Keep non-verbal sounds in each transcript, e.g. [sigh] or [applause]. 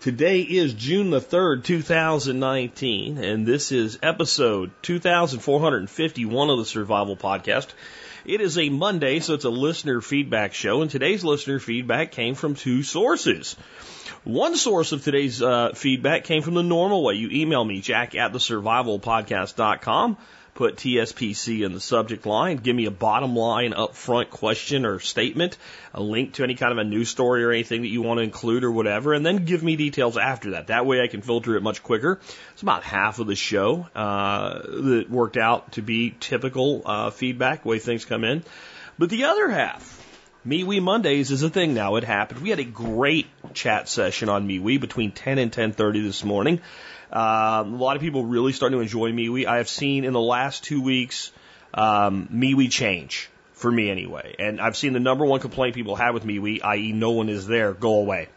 Today is June the 3rd, 2019, and this is episode 2451 of the Survival Podcast. It is a Monday, so it's a listener feedback show, and today's listener feedback came from two sources. One source of today's uh, feedback came from the normal way. You email me, jack at the survivalpodcast.com, put TSPC in the subject line, give me a bottom line upfront question or statement, a link to any kind of a news story or anything that you want to include or whatever, and then give me details after that. That way I can filter it much quicker. It's about half of the show uh, that worked out to be typical uh, feedback, way things come in. But the other half, MeWe Mondays is a thing now. It happened. We had a great chat session on MeWe between 10 and 10:30 this morning. Um, a lot of people really starting to enjoy MeWe. I have seen in the last two weeks um, MeWe change for me anyway, and I've seen the number one complaint people have with MeWe, i.e., no one is there. Go away.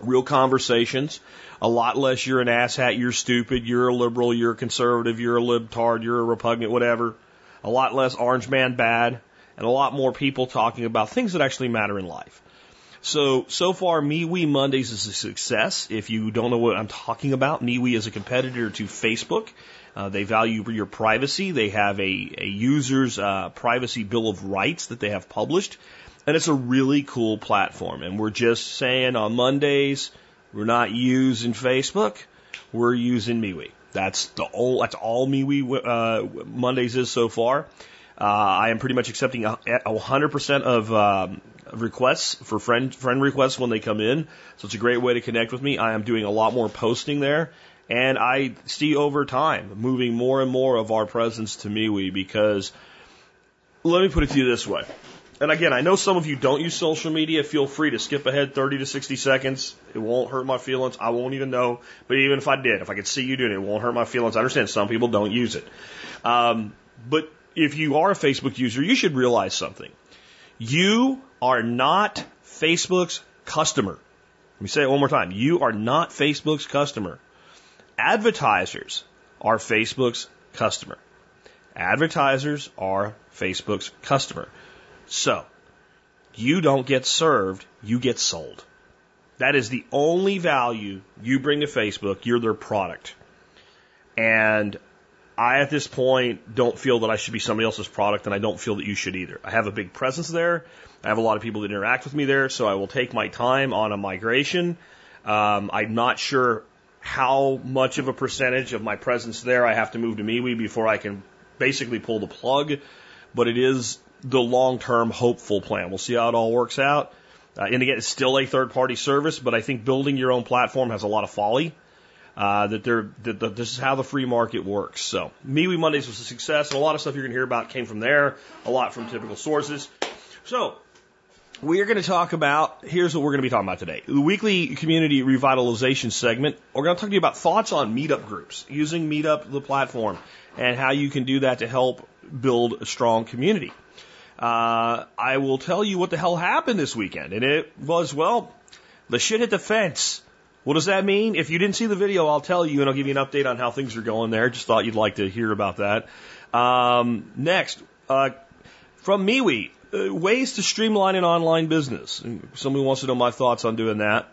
Real conversations. A lot less. You're an asshat. You're stupid. You're a liberal. You're a conservative. You're a libtard. You're a repugnant. Whatever. A lot less orange man bad and a lot more people talking about things that actually matter in life. So, so far, MeWe Mondays is a success. If you don't know what I'm talking about, MeWe is a competitor to Facebook. Uh, they value your privacy. They have a, a user's uh, privacy bill of rights that they have published. And it's a really cool platform. And we're just saying on Mondays, we're not using Facebook. We're using MeWe. That's the all, that's all MeWe uh, Mondays is so far. Uh, I am pretty much accepting a, a 100% of um, requests for friend friend requests when they come in. So it's a great way to connect with me. I am doing a lot more posting there, and I see over time moving more and more of our presence to MeWe because let me put it to you this way. And again, I know some of you don't use social media. Feel free to skip ahead 30 to 60 seconds. It won't hurt my feelings. I won't even know. But even if I did, if I could see you doing it, it won't hurt my feelings. I understand some people don't use it. Um, but if you are a Facebook user, you should realize something. You are not Facebook's customer. Let me say it one more time. You are not Facebook's customer. Advertisers are Facebook's customer. Advertisers are Facebook's customer. So, you don't get served, you get sold. That is the only value you bring to Facebook. You're their product. And I, at this point, don't feel that I should be somebody else's product, and I don't feel that you should either. I have a big presence there. I have a lot of people that interact with me there, so I will take my time on a migration. Um, I'm not sure how much of a percentage of my presence there I have to move to MeWe before I can basically pull the plug, but it is the long-term hopeful plan. We'll see how it all works out. Uh, and again, it's still a third-party service, but I think building your own platform has a lot of folly. Uh, that they're that, this is how the free market works. So MeWe Mondays was a success, and a lot of stuff you're going to hear about came from there. A lot from typical sources. So we are going to talk about. Here's what we're going to be talking about today: the weekly community revitalization segment. We're going to talk to you about thoughts on meetup groups, using Meetup the platform, and how you can do that to help build a strong community. Uh, I will tell you what the hell happened this weekend, and it was well, the shit hit the fence. What does that mean? If you didn't see the video, I'll tell you and I'll give you an update on how things are going there. Just thought you'd like to hear about that. Um, next, uh, from MeWe, uh, ways to streamline an online business. Somebody wants to know my thoughts on doing that.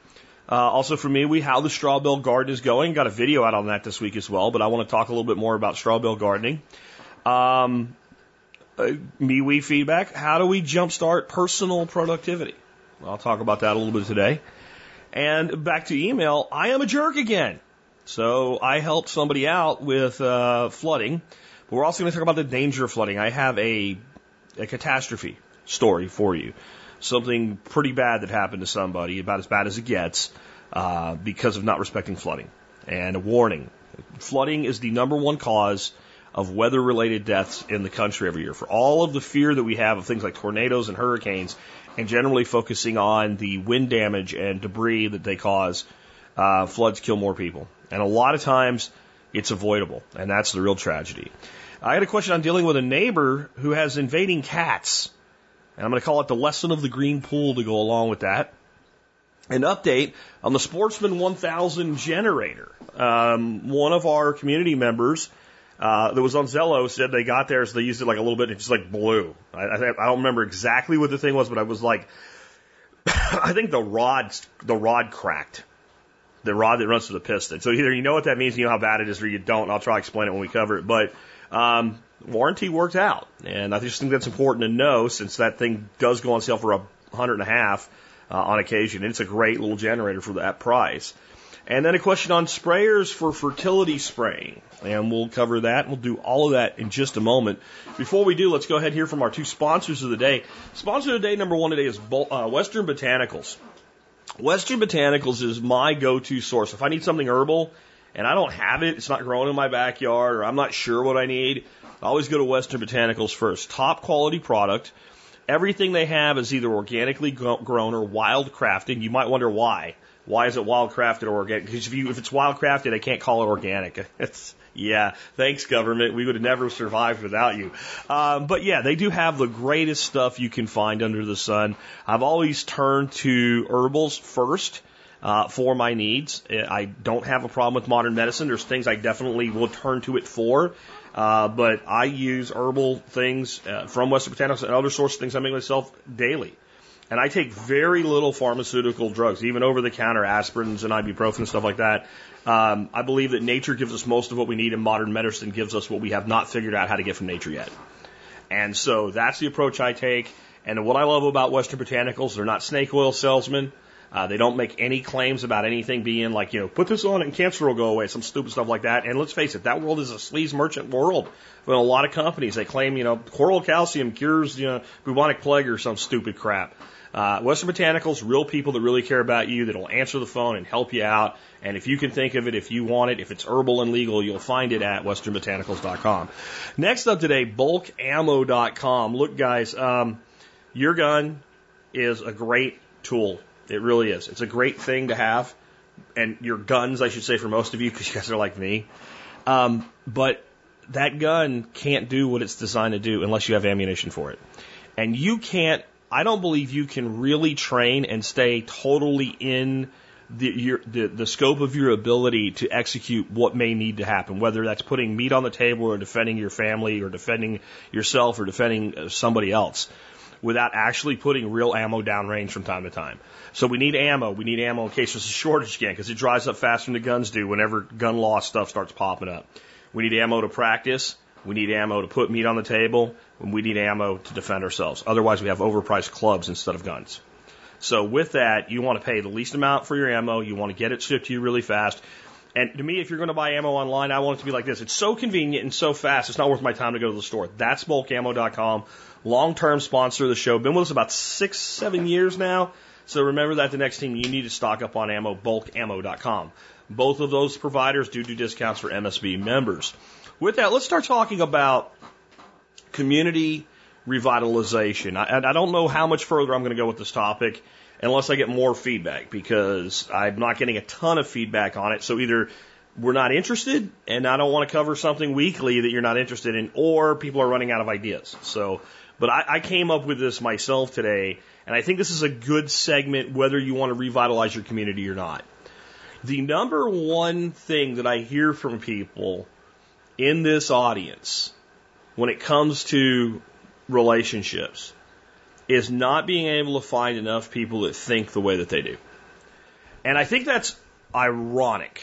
Uh, also from MeWe, how the straw bale garden is going. Got a video out on that this week as well, but I want to talk a little bit more about straw bale gardening. Um, uh, MeWe feedback. How do we jumpstart personal productivity? I'll talk about that a little bit today. And back to email, I am a jerk again. So I helped somebody out with uh, flooding. But we're also going to talk about the danger of flooding. I have a, a catastrophe story for you. Something pretty bad that happened to somebody, about as bad as it gets, uh, because of not respecting flooding. And a warning flooding is the number one cause of weather related deaths in the country every year. For all of the fear that we have of things like tornadoes and hurricanes, and generally focusing on the wind damage and debris that they cause, uh, floods kill more people. And a lot of times it's avoidable, and that's the real tragedy. I had a question on dealing with a neighbor who has invading cats. And I'm going to call it the lesson of the green pool to go along with that. An update on the Sportsman 1000 generator. Um, one of our community members uh, that was on Zello said they got there, so they used it like a little bit, and it just like blew. I, I, I don't remember exactly what the thing was, but I was like, [laughs] I think the rod, the rod cracked. The rod that runs to the piston. So either you know what that means, you know how bad it is, or you don't. I'll try to explain it when we cover it. But um, warranty worked out, and I just think that's important to know since that thing does go on sale for a hundred and a half uh, on occasion. And it's a great little generator for that price. And then a question on sprayers for fertility spraying. And we'll cover that. We'll do all of that in just a moment. Before we do, let's go ahead and hear from our two sponsors of the day. Sponsor of the day number one today is uh, Western Botanicals. Western Botanicals is my go-to source. If I need something herbal and I don't have it, it's not growing in my backyard, or I'm not sure what I need, I always go to Western Botanicals first. Top quality product. Everything they have is either organically grown or wild crafted. You might wonder why. Why is it wild crafted or organic? Because if you if it's wild crafted, I can't call it organic. [laughs] It's yeah, thanks government. We would have never survived without you. Um, but yeah, they do have the greatest stuff you can find under the sun. I've always turned to herbals first. Uh, for my needs. I don't have a problem with modern medicine. There's things I definitely will turn to it for. Uh, but I use herbal things uh, from Western Botanicals and other sources, things I make myself daily. And I take very little pharmaceutical drugs, even over the counter aspirins and ibuprofen and stuff like that. Um, I believe that nature gives us most of what we need, and modern medicine gives us what we have not figured out how to get from nature yet. And so that's the approach I take. And what I love about Western Botanicals, they're not snake oil salesmen. Uh, they don't make any claims about anything being like, you know, put this on and cancer will go away, some stupid stuff like that. And let's face it, that world is a sleaze merchant world. With a lot of companies, they claim, you know, coral calcium cures, you know, bubonic plague or some stupid crap. Uh, Western Botanicals, real people that really care about you, that'll answer the phone and help you out. And if you can think of it, if you want it, if it's herbal and legal, you'll find it at westernbotanicals.com. Next up today, bulkammo.com. Look, guys, um, your gun is a great tool. It really is. It's a great thing to have. And your guns, I should say, for most of you, because you guys are like me. Um, but that gun can't do what it's designed to do unless you have ammunition for it. And you can't I don't believe you can really train and stay totally in the, your, the, the scope of your ability to execute what may need to happen, whether that's putting meat on the table or defending your family or defending yourself or defending uh, somebody else without actually putting real ammo downrange from time to time. So we need ammo. We need ammo in case there's a shortage again because it dries up faster than the guns do whenever gun law stuff starts popping up. We need ammo to practice. We need ammo to put meat on the table. And we need ammo to defend ourselves. Otherwise, we have overpriced clubs instead of guns. So with that, you want to pay the least amount for your ammo. You want to get it shipped to you really fast. And to me, if you're going to buy ammo online, I want it to be like this. It's so convenient and so fast, it's not worth my time to go to the store. That's bulkammo.com. Long-term sponsor of the show. Been with us about six, seven years now. So remember that the next team you need to stock up on ammo, bulkammo.com. Both of those providers do do discounts for MSB members. With that, let's start talking about community revitalization. I, I don't know how much further I'm going to go with this topic unless I get more feedback because I'm not getting a ton of feedback on it. So either we're not interested and I don't want to cover something weekly that you're not interested in, or people are running out of ideas. So, but I, I came up with this myself today, and I think this is a good segment whether you want to revitalize your community or not. The number one thing that I hear from people in this audience when it comes to relationships is not being able to find enough people that think the way that they do. And I think that's ironic.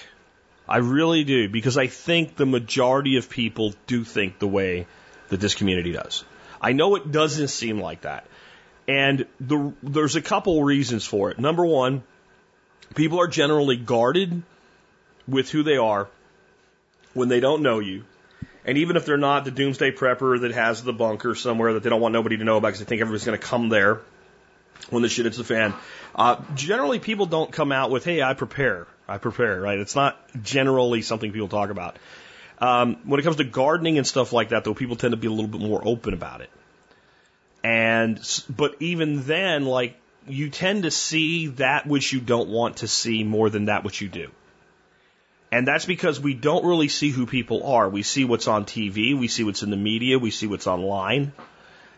I really do, because I think the majority of people do think the way that this community does. I know it doesn't seem like that. And the, there's a couple reasons for it. Number one, people are generally guarded with who they are when they don't know you. And even if they're not the doomsday prepper that has the bunker somewhere that they don't want nobody to know about because they think everybody's going to come there when the shit hits the fan, uh, generally people don't come out with, hey, I prepare. I prepare, right? It's not generally something people talk about. Um, when it comes to gardening and stuff like that, though, people tend to be a little bit more open about it. And, but even then, like, you tend to see that which you don't want to see more than that which you do. And that's because we don't really see who people are. We see what's on TV, we see what's in the media, we see what's online,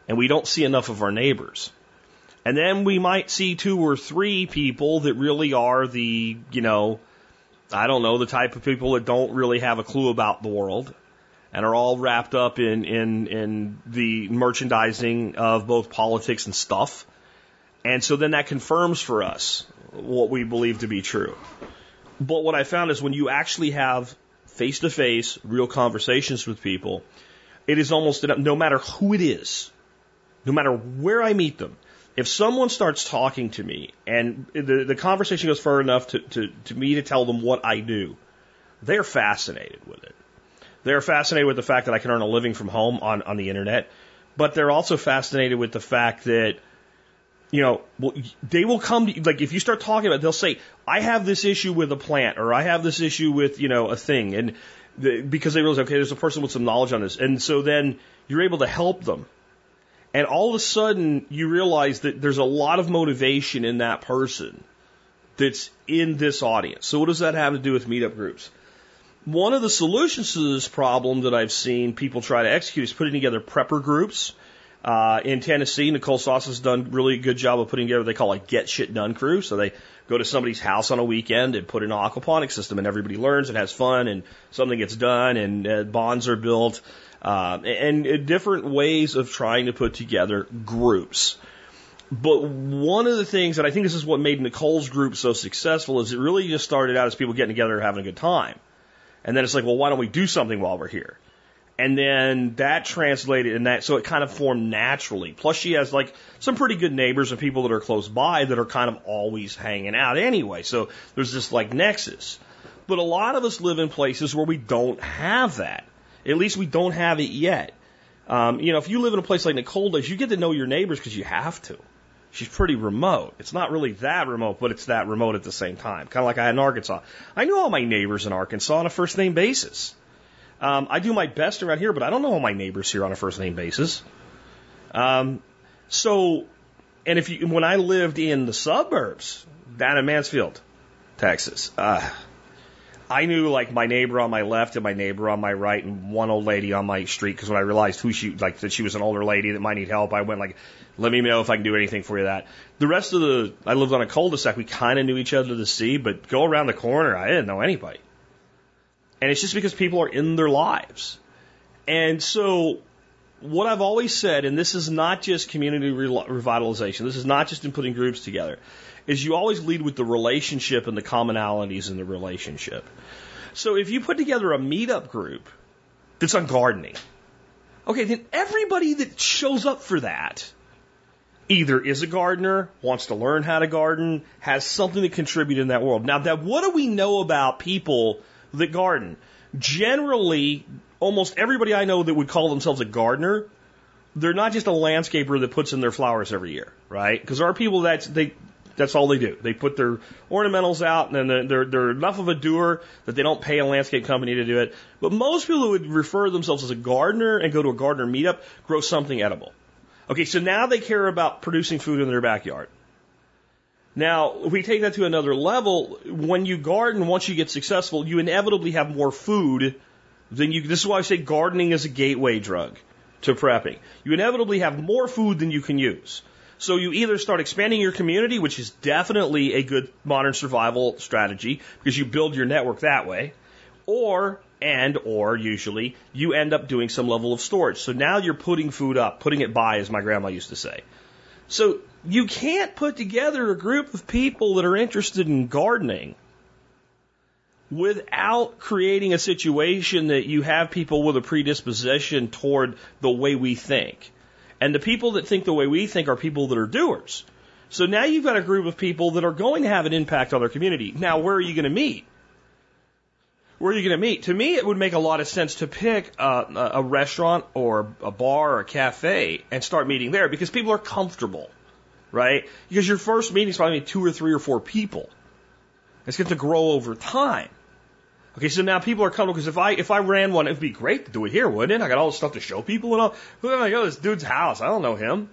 and we don't see enough of our neighbors. And then we might see two or three people that really are the, you know, I don't know, the type of people that don't really have a clue about the world and are all wrapped up in, in, in the merchandising of both politics and stuff. And so then that confirms for us what we believe to be true. But what I found is when you actually have face to face, real conversations with people, it is almost no matter who it is, no matter where I meet them, if someone starts talking to me and the, the conversation goes far enough to, to, to me to tell them what I do, they're fascinated with it. They're fascinated with the fact that I can earn a living from home on, on the internet, but they're also fascinated with the fact that, you know, they will come to, like, if you start talking about it, they'll say, I have this issue with a plant, or I have this issue with, you know, a thing. And the, because they realize, okay, there's a person with some knowledge on this. And so then you're able to help them. And all of a sudden, you realize that there's a lot of motivation in that person that's in this audience. So, what does that have to do with meetup groups? One of the solutions to this problem that I've seen people try to execute is putting together prepper groups. Uh, in Tennessee, Nicole Sauce has done really good job of putting together what they call a get shit done crew. So they go to somebody's house on a weekend and put in an aquaponics system and everybody learns and has fun and something gets done and uh, bonds are built uh, and, and different ways of trying to put together groups. But one of the things, and I think this is what made Nicole's group so successful, is it really just started out as people getting together and having a good time. And then it's like, well, why don't we do something while we're here? And then that translated and that, so it kind of formed naturally. Plus she has like some pretty good neighbors and people that are close by that are kind of always hanging out anyway. So there's this like nexus. But a lot of us live in places where we don't have that. At least we don't have it yet. Um, you know, if you live in a place like Nicole does, you get to know your neighbors because you have to. She's pretty remote. It's not really that remote, but it's that remote at the same time. Kind of like I had in Arkansas. I knew all my neighbors in Arkansas on a first name basis. Um, I do my best around here, but I don't know all my neighbors here on a first name basis. Um, so, and if you, when I lived in the suburbs down in Mansfield, Texas, uh, I knew like my neighbor on my left and my neighbor on my right and one old lady on my street because when I realized who she like that she was an older lady that might need help, I went like, let me know if I can do anything for you. That the rest of the I lived on a cul-de-sac. We kind of knew each other to see, but go around the corner, I didn't know anybody. And it's just because people are in their lives. And so what I've always said, and this is not just community revitalization, this is not just in putting groups together, is you always lead with the relationship and the commonalities in the relationship. So if you put together a meetup group that's on gardening, okay, then everybody that shows up for that either is a gardener, wants to learn how to garden, has something to contribute in that world. Now, that what do we know about people that garden? Generally, almost everybody I know that would call themselves a gardener, they're not just a landscaper that puts in their flowers every year, right? Because there are people that they that's all they do. They put their ornamentals out, and then they're, they're enough of a doer that they don't pay a landscape company to do it. But most people who would refer themselves as a gardener and go to a gardener meetup grow something edible. Okay, so now they care about producing food in their backyard. Now, if we take that to another level, when you garden, once you get successful, you inevitably have more food than you. This is why I say gardening is a gateway drug to prepping. You inevitably have more food than you can use. So you either start expanding your community, which is definitely a good modern survival strategy because you build your network that way, or and or usually you end up doing some level of storage. So now you're putting food up, putting it by, as my grandma used to say. So you can't put together a group of people that are interested in gardening without creating a situation that you have people with a predisposition toward the way we think. And the people that think the way we think are people that are doers. So now you've got a group of people that are going to have an impact on their community. Now, where are you going to meet? Where are you going to meet? To me, it would make a lot of sense to pick a, a restaurant or a bar or a cafe and start meeting there because people are comfortable, right? Because your first meeting is probably two or three or four people. It's going to grow over time. Okay, so now people are coming because if I if I ran one, it'd be great to do it here, wouldn't it? I got all this stuff to show people and all. Who am I go? This dude's house. I don't know him,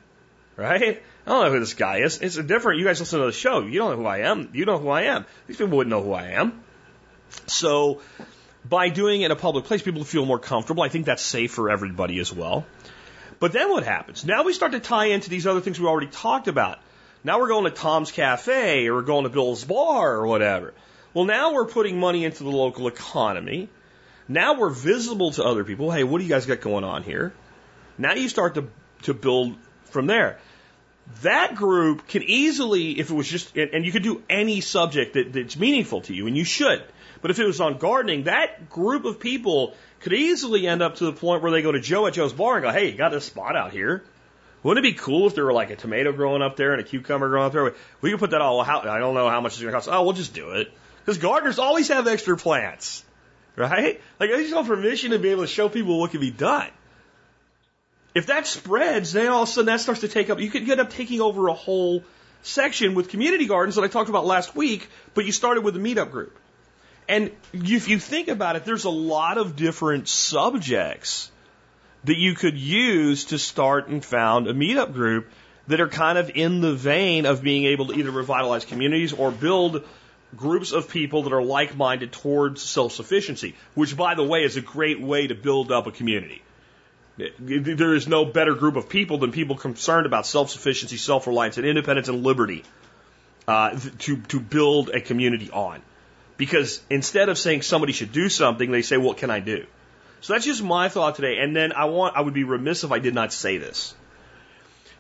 right? I don't know who this guy is. It's different. You guys listen to the show. You don't know who I am. You know who I am. These people wouldn't know who I am. So by doing it in a public place, people feel more comfortable. I think that's safe for everybody as well. But then what happens? Now we start to tie into these other things we already talked about. Now we're going to Tom's Cafe or we're going to Bill's Bar or whatever. Well, now we're putting money into the local economy. Now we're visible to other people. Hey, what do you guys got going on here? Now you start to, to build from there. That group can easily, if it was just, and you could do any subject that, that's meaningful to you, and you should. But if it was on gardening, that group of people could easily end up to the point where they go to Joe at Joe's bar and go, hey, got this spot out here. Wouldn't it be cool if there were like a tomato growing up there and a cucumber growing up there? We could put that all, how, I don't know how much it's going to cost. Oh, we'll just do it. Because gardeners always have extra plants, right? Like, I just want permission to be able to show people what can be done. If that spreads, then all of a sudden that starts to take up, you could end up taking over a whole section with community gardens that I talked about last week, but you started with a meetup group. And if you think about it, there's a lot of different subjects that you could use to start and found a meetup group that are kind of in the vein of being able to either revitalize communities or build groups of people that are like minded towards self sufficiency, which, by the way, is a great way to build up a community. There is no better group of people than people concerned about self sufficiency, self reliance, and independence and liberty uh, to, to build a community on. Because instead of saying somebody should do something, they say, What can I do? So that's just my thought today. And then I want I would be remiss if I did not say this.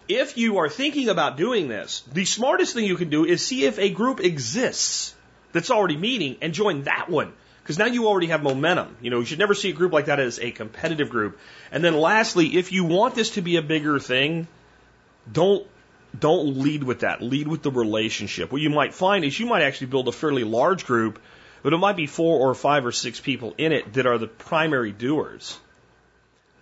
If you are thinking about doing this, the smartest thing you can do is see if a group exists that's already meeting and join that one. Because now you already have momentum. You know, you should never see a group like that as a competitive group. And then lastly, if you want this to be a bigger thing, don't don't lead with that. Lead with the relationship. What you might find is you might actually build a fairly large group, but it might be four or five or six people in it that are the primary doers.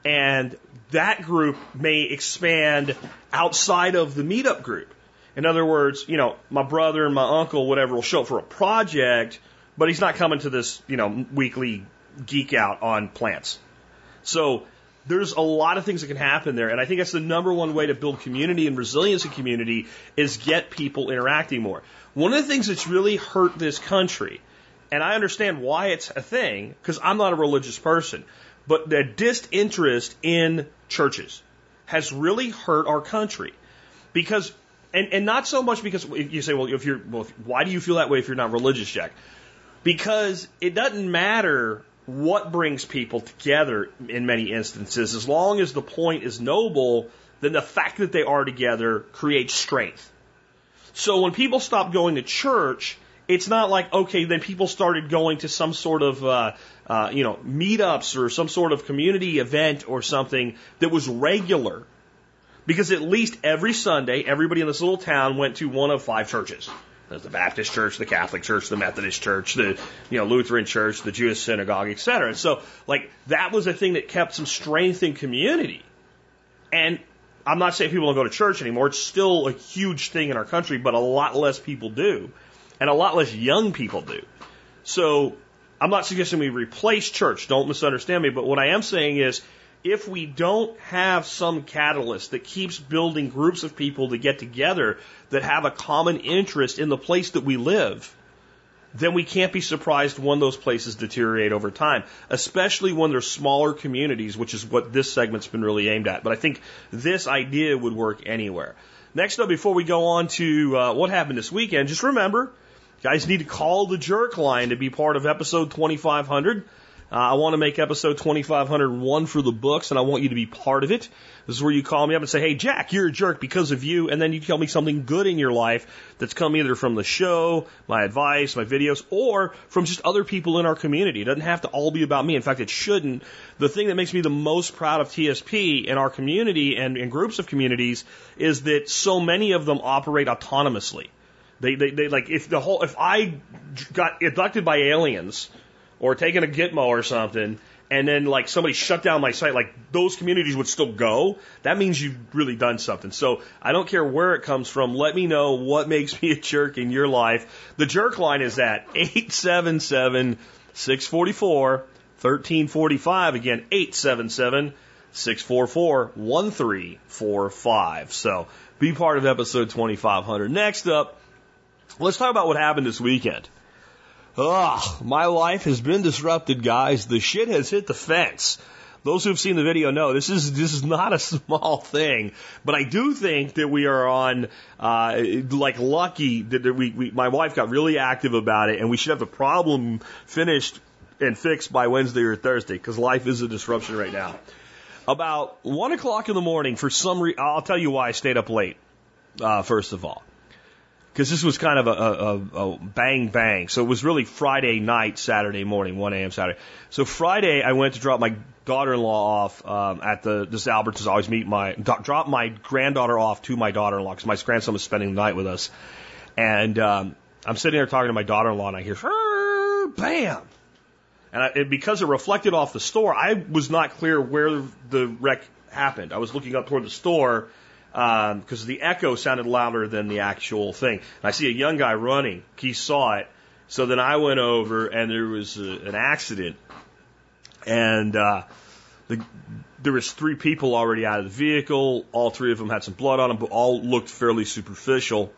And that group may expand outside of the meetup group. In other words, you know, my brother and my uncle, whatever, will show up for a project, but he's not coming to this, you know, weekly geek out on plants. So there's a lot of things that can happen there, and I think that's the number one way to build community and resilience in community is get people interacting more. One of the things that's really hurt this country, and I understand why it's a thing, because I'm not a religious person, but the disinterest in churches has really hurt our country. Because and, and not so much because you say, well, if you're, well, why do you feel that way if you're not religious, Jack? Because it doesn't matter what brings people together in many instances. As long as the point is noble, then the fact that they are together creates strength. So when people stop going to church, it's not like, okay, then people started going to some sort of, uh, uh, you know, meetups or some sort of community event or something that was regular. Because at least every Sunday, everybody in this little town went to one of five churches. There's the Baptist church, the Catholic church, the Methodist church, the you know Lutheran church, the Jewish synagogue, etc. So like that was a thing that kept some strength in community. And I'm not saying people don't go to church anymore. It's still a huge thing in our country, but a lot less people do, and a lot less young people do. So I'm not suggesting we replace church. Don't misunderstand me. But what I am saying is if we don't have some catalyst that keeps building groups of people to get together that have a common interest in the place that we live, then we can't be surprised when those places deteriorate over time, especially when they're smaller communities, which is what this segment's been really aimed at. But I think this idea would work anywhere. Next up, before we go on to uh, what happened this weekend, just remember, guys need to call the jerk line to be part of episode 2500. Uh, I want to make episode 2501 for the books, and I want you to be part of it. This is where you call me up and say, hey, Jack, you're a jerk because of you. And then you tell me something good in your life that's come either from the show, my advice, my videos, or from just other people in our community. It doesn't have to all be about me. In fact, it shouldn't. The thing that makes me the most proud of TSP and our community and in groups of communities is that so many of them operate autonomously. They, they, they like if the whole if I got abducted by aliens or taking a Gitmo or something, and then like somebody shut down my site, like those communities would still go, that means you've really done something. So I don't care where it comes from. Let me know what makes [laughs] me a jerk in your life. The jerk line is at 877 644 1345. Again, 877 644 1345. So be part of episode 2500. Next up, let's talk about what happened this weekend. Ugh, my life has been disrupted, guys. The shit has hit the fence. Those who've seen the video know this is this is not a [laughs] small thing, but I do think that we are on uh, like lucky that we, we my wife got really active about it, and we should have the problem finished and fixed by Wednesday or Thursday because life is a disruption right now. About one o'clock in the morning, for some reason, I'll tell you why I stayed up late. Uh, first of all, because this was kind of a, a, a, bang bang. So it was really Friday night, Saturday morning, 1 a.m. Saturday. So Friday, I went to drop my daughter-in-law off um, at the this Albertsons. I always meet my drop my granddaughter off to my daughter-in-law because my grandson was spending the night with us, and um, I'm sitting there talking to my daughter-in-law, and I hear bam, and I, it, because it reflected off the store, I was not clear where the wreck happened. I was looking up toward the store because um, the echo sounded louder than the actual thing. And I see a young guy running. He saw it. So then I went over, and there was a, an accident, and uh, the, there was three people already out of the vehicle. All three of them had some blood on them, but all looked fairly superficial.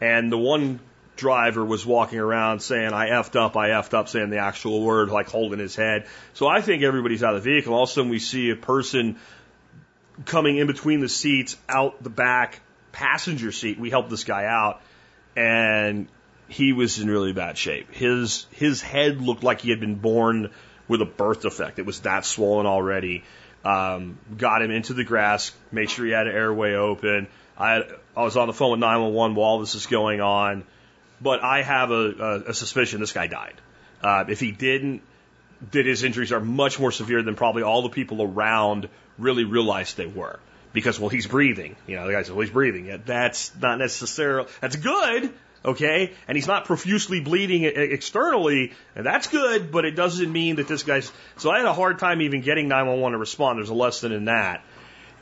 And the one driver was walking around saying, I effed up, I effed up, saying the actual word, like holding his head. So I think everybody's out of the vehicle. All of a sudden we see a person coming in between the seats, out the back passenger seat. We helped this guy out and he was in really bad shape. His, his head looked like he had been born with a birth defect. It was that swollen already. Um, got him into the grass, made sure he had an airway open. I, had, I was on the phone with 911 while this is going on. But I have a, a, a suspicion this guy died. Uh, if he didn't, that his injuries are much more severe than probably all the people around really realized they were. Because, well, he's breathing. You know, the guy said, well, he's breathing. That's not necessarily, that's good, okay? And he's not profusely bleeding externally, and that's good, but it doesn't mean that this guy's. So I had a hard time even getting 911 to respond. There's a lesson in that.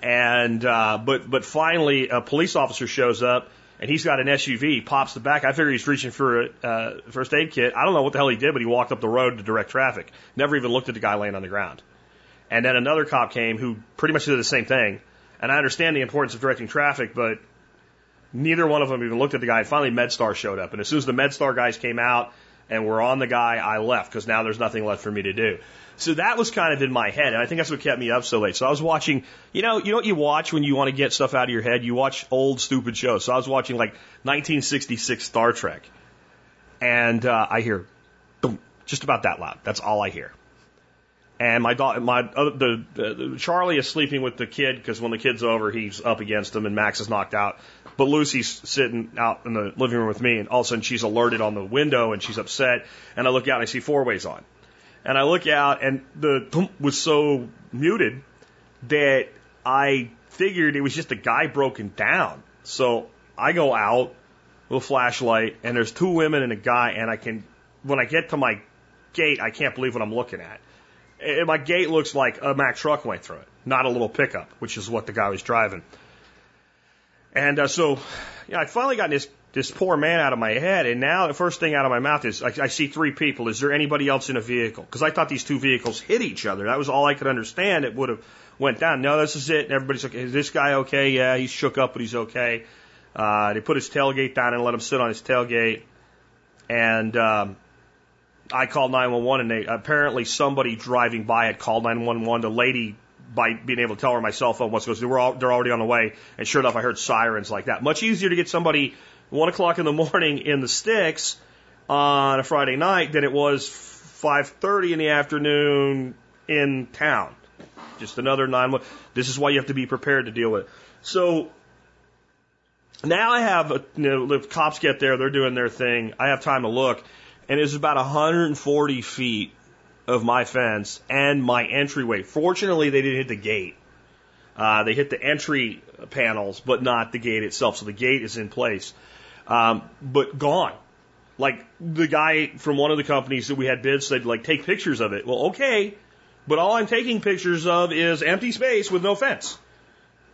And, uh, but, but finally, a police officer shows up and he's got an SUV, pops the back. I figure he's reaching for a uh, first aid kit. I don't know what the hell he did, but he walked up the road to direct traffic. Never even looked at the guy laying on the ground. And then another cop came who pretty much did the same thing. And I understand the importance of directing traffic, but neither one of them even looked at the guy. And finally, MedStar showed up. And as soon as the MedStar guys came out and were on the guy, I left because now there's nothing left for me to do. So that was kind of in my head, and I think that's what kept me up so late. So I was watching, you know, you know what you watch when you want to get stuff out of your head? You watch old stupid shows. So I was watching like 1966 Star Trek, and uh, I hear, boom, just about that loud. That's all I hear. And my daughter, my uh, the, the Charlie is sleeping with the kid because when the kid's over, he's up against him, and Max is knocked out. But Lucy's sitting out in the living room with me, and all of a sudden she's alerted on the window, and she's upset. And I look out, and I see four ways on. And I look out, and the thump was so muted that I figured it was just a guy broken down. So I go out with a flashlight, and there's two women and a guy, and I can, when I get to my gate, I can't believe what I'm looking at. And my gate looks like a Mack truck went through it, not a little pickup, which is what the guy was driving. And uh, so, yeah, I finally got this this poor man out of my head. And now the first thing out of my mouth is I, I see three people. Is there anybody else in a vehicle? Because I thought these two vehicles hit each other. That was all I could understand. It would have went down. No, this is it. And everybody's okay. Is this guy okay? Yeah, he's shook up, but he's okay. Uh, they put his tailgate down and let him sit on his tailgate. And um, I called 911, and they apparently somebody driving by had called 911. The lady by being able to tell her my cell phone was goes, they were all, they're already on the way. And sure enough, I heard sirens like that. Much easier to get somebody one o'clock in the morning in the sticks on a Friday night than it was 5:30 in the afternoon in town. Just another nine. This is why you have to be prepared to deal with. It. So now I have, a, you know, the cops get there, they're doing their thing. I have time to look, and it was about 140 feet of my fence and my entryway. Fortunately, they didn't hit the gate. Uh, they hit the entry panels, but not the gate itself. So the gate is in place um, but gone. Like the guy from one of the companies that we had bids said, like, take pictures of it. Well, okay, but all I'm taking pictures of is empty space with no fence.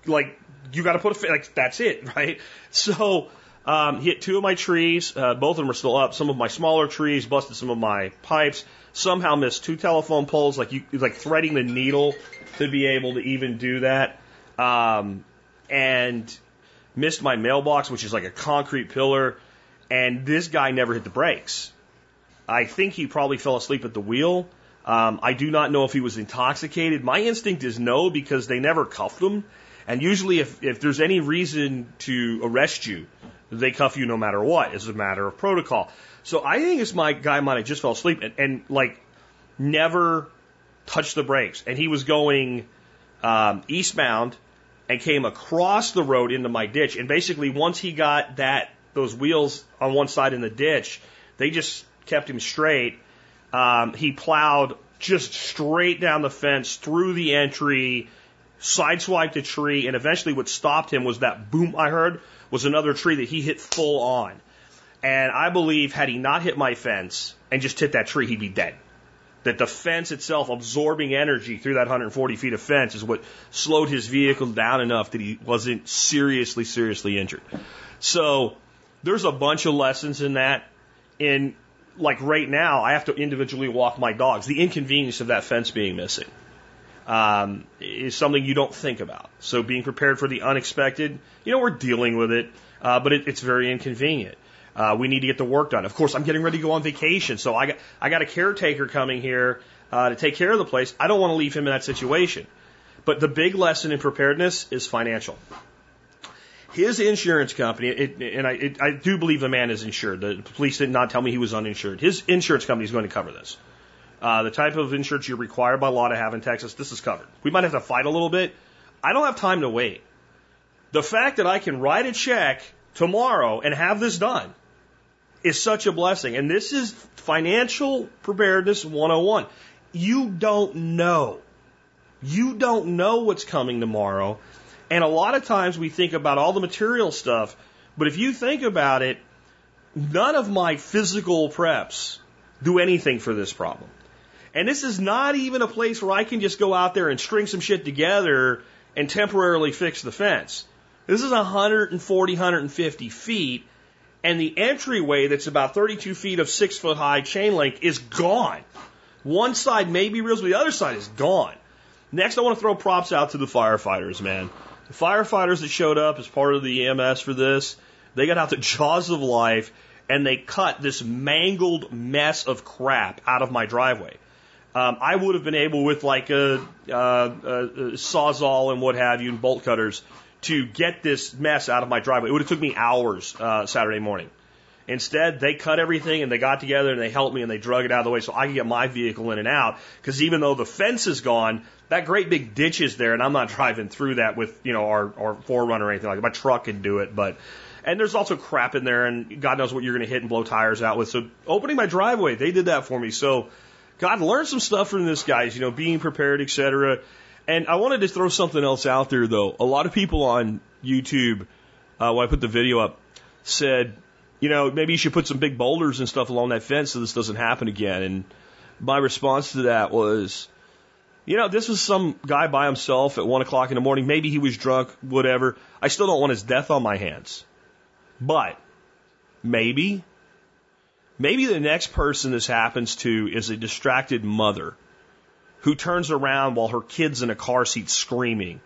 Like, you got to put a fence. like that's it, [laughs] right? So um, hit two of my trees. Uh, both of them are still up. Some of my smaller trees busted some of my pipes. Somehow missed two telephone poles. Like you, like threading the needle to be able to even do that. Um, and missed my mailbox, which is like a concrete pillar, and this guy never hit the brakes. I think he probably fell asleep at the wheel. Um, I do not know if he was intoxicated. My instinct is no because they never cuffed him. And usually, if, if there's any reason to arrest you, they cuff you no matter what. It's a matter of protocol. So I think this my guy might have just fell asleep and, and like never touched the brakes. And he was going um, eastbound and came across the road into my ditch. And basically, once he got that those wheels on one side in the ditch, they just kept him straight. Um, he plowed just straight down the fence through the entry, sideswiped a tree, and eventually what stopped him was that boom I heard was another tree that he hit full on. And I believe had he not hit my fence and just hit that tree, he'd be dead. That the fence itself absorbing energy through that 140 feet of fence is what slowed his vehicle down enough that he wasn't seriously, seriously injured. So there's a bunch of lessons in that. In like right now, I have to individually walk my dogs. The inconvenience of that fence being missing um, is something you don't think about. So being prepared for the unexpected, you know, we're dealing with it, uh, but it, it's very inconvenient. Uh, we need to get the work done. Of course, I'm getting ready to go on vacation, so I got I got a caretaker coming here uh, to take care of the place. I don't want to leave him in that situation. But the big lesson in preparedness is financial. His insurance company, it, and I, it, I do believe the man is insured. The police did not tell me he was uninsured. His insurance company is going to cover this. Uh, the type of insurance you're required by law to have in Texas, this is covered. We might have to fight a little bit. I don't have time to wait. The fact that I can write a check tomorrow and have this done is such a blessing. And this is financial preparedness 101. You don't know. You don't know what's coming tomorrow. And a lot of times we think about all the material stuff, but if you think about it, none of my physical preps do anything for this problem. And this is not even a place where I can just go out there and string some shit together and temporarily fix the fence. This is 140, 150 feet, and the entryway that's about 32 feet of six foot high chain link is gone. One side may be real, but the other side is gone. Next, I want to throw props out to the firefighters, man. The firefighters that showed up as part of the EMS for this, they got out the [laughs] jaws of life and they cut this mangled mess of crap out of my driveway. Um, I would have been able, with like a, a, a sawzall and what have you, and bolt cutters, to get this mess out of my driveway. It would have took me hours uh, Saturday morning. Instead, they cut everything and they got together and they helped me and they drug it out of the way so I could get my vehicle in and out. Because even though the fence is gone, that great big ditch is there, and I'm not driving through that with you know our our 4Runner or anything like that. My truck can do it, but and there's also crap in there, and God knows what you're going to hit and blow tires out with. So opening my driveway, they did that for me. So God, learn some stuff from this, guys. You know, being prepared, etc. And I wanted to throw something else out there, though. A lot of people on YouTube, uh, when I put the video up, said, you know, maybe you should put some big boulders and stuff along that fence so this doesn't happen again. And my response to that was, you know, this was some guy by himself at one o'clock in the morning. Maybe he was drunk, whatever. I still don't want his death on my hands. But maybe Maybe the next person this happens to is a distracted mother who turns around while her kid's in a car seat screaming,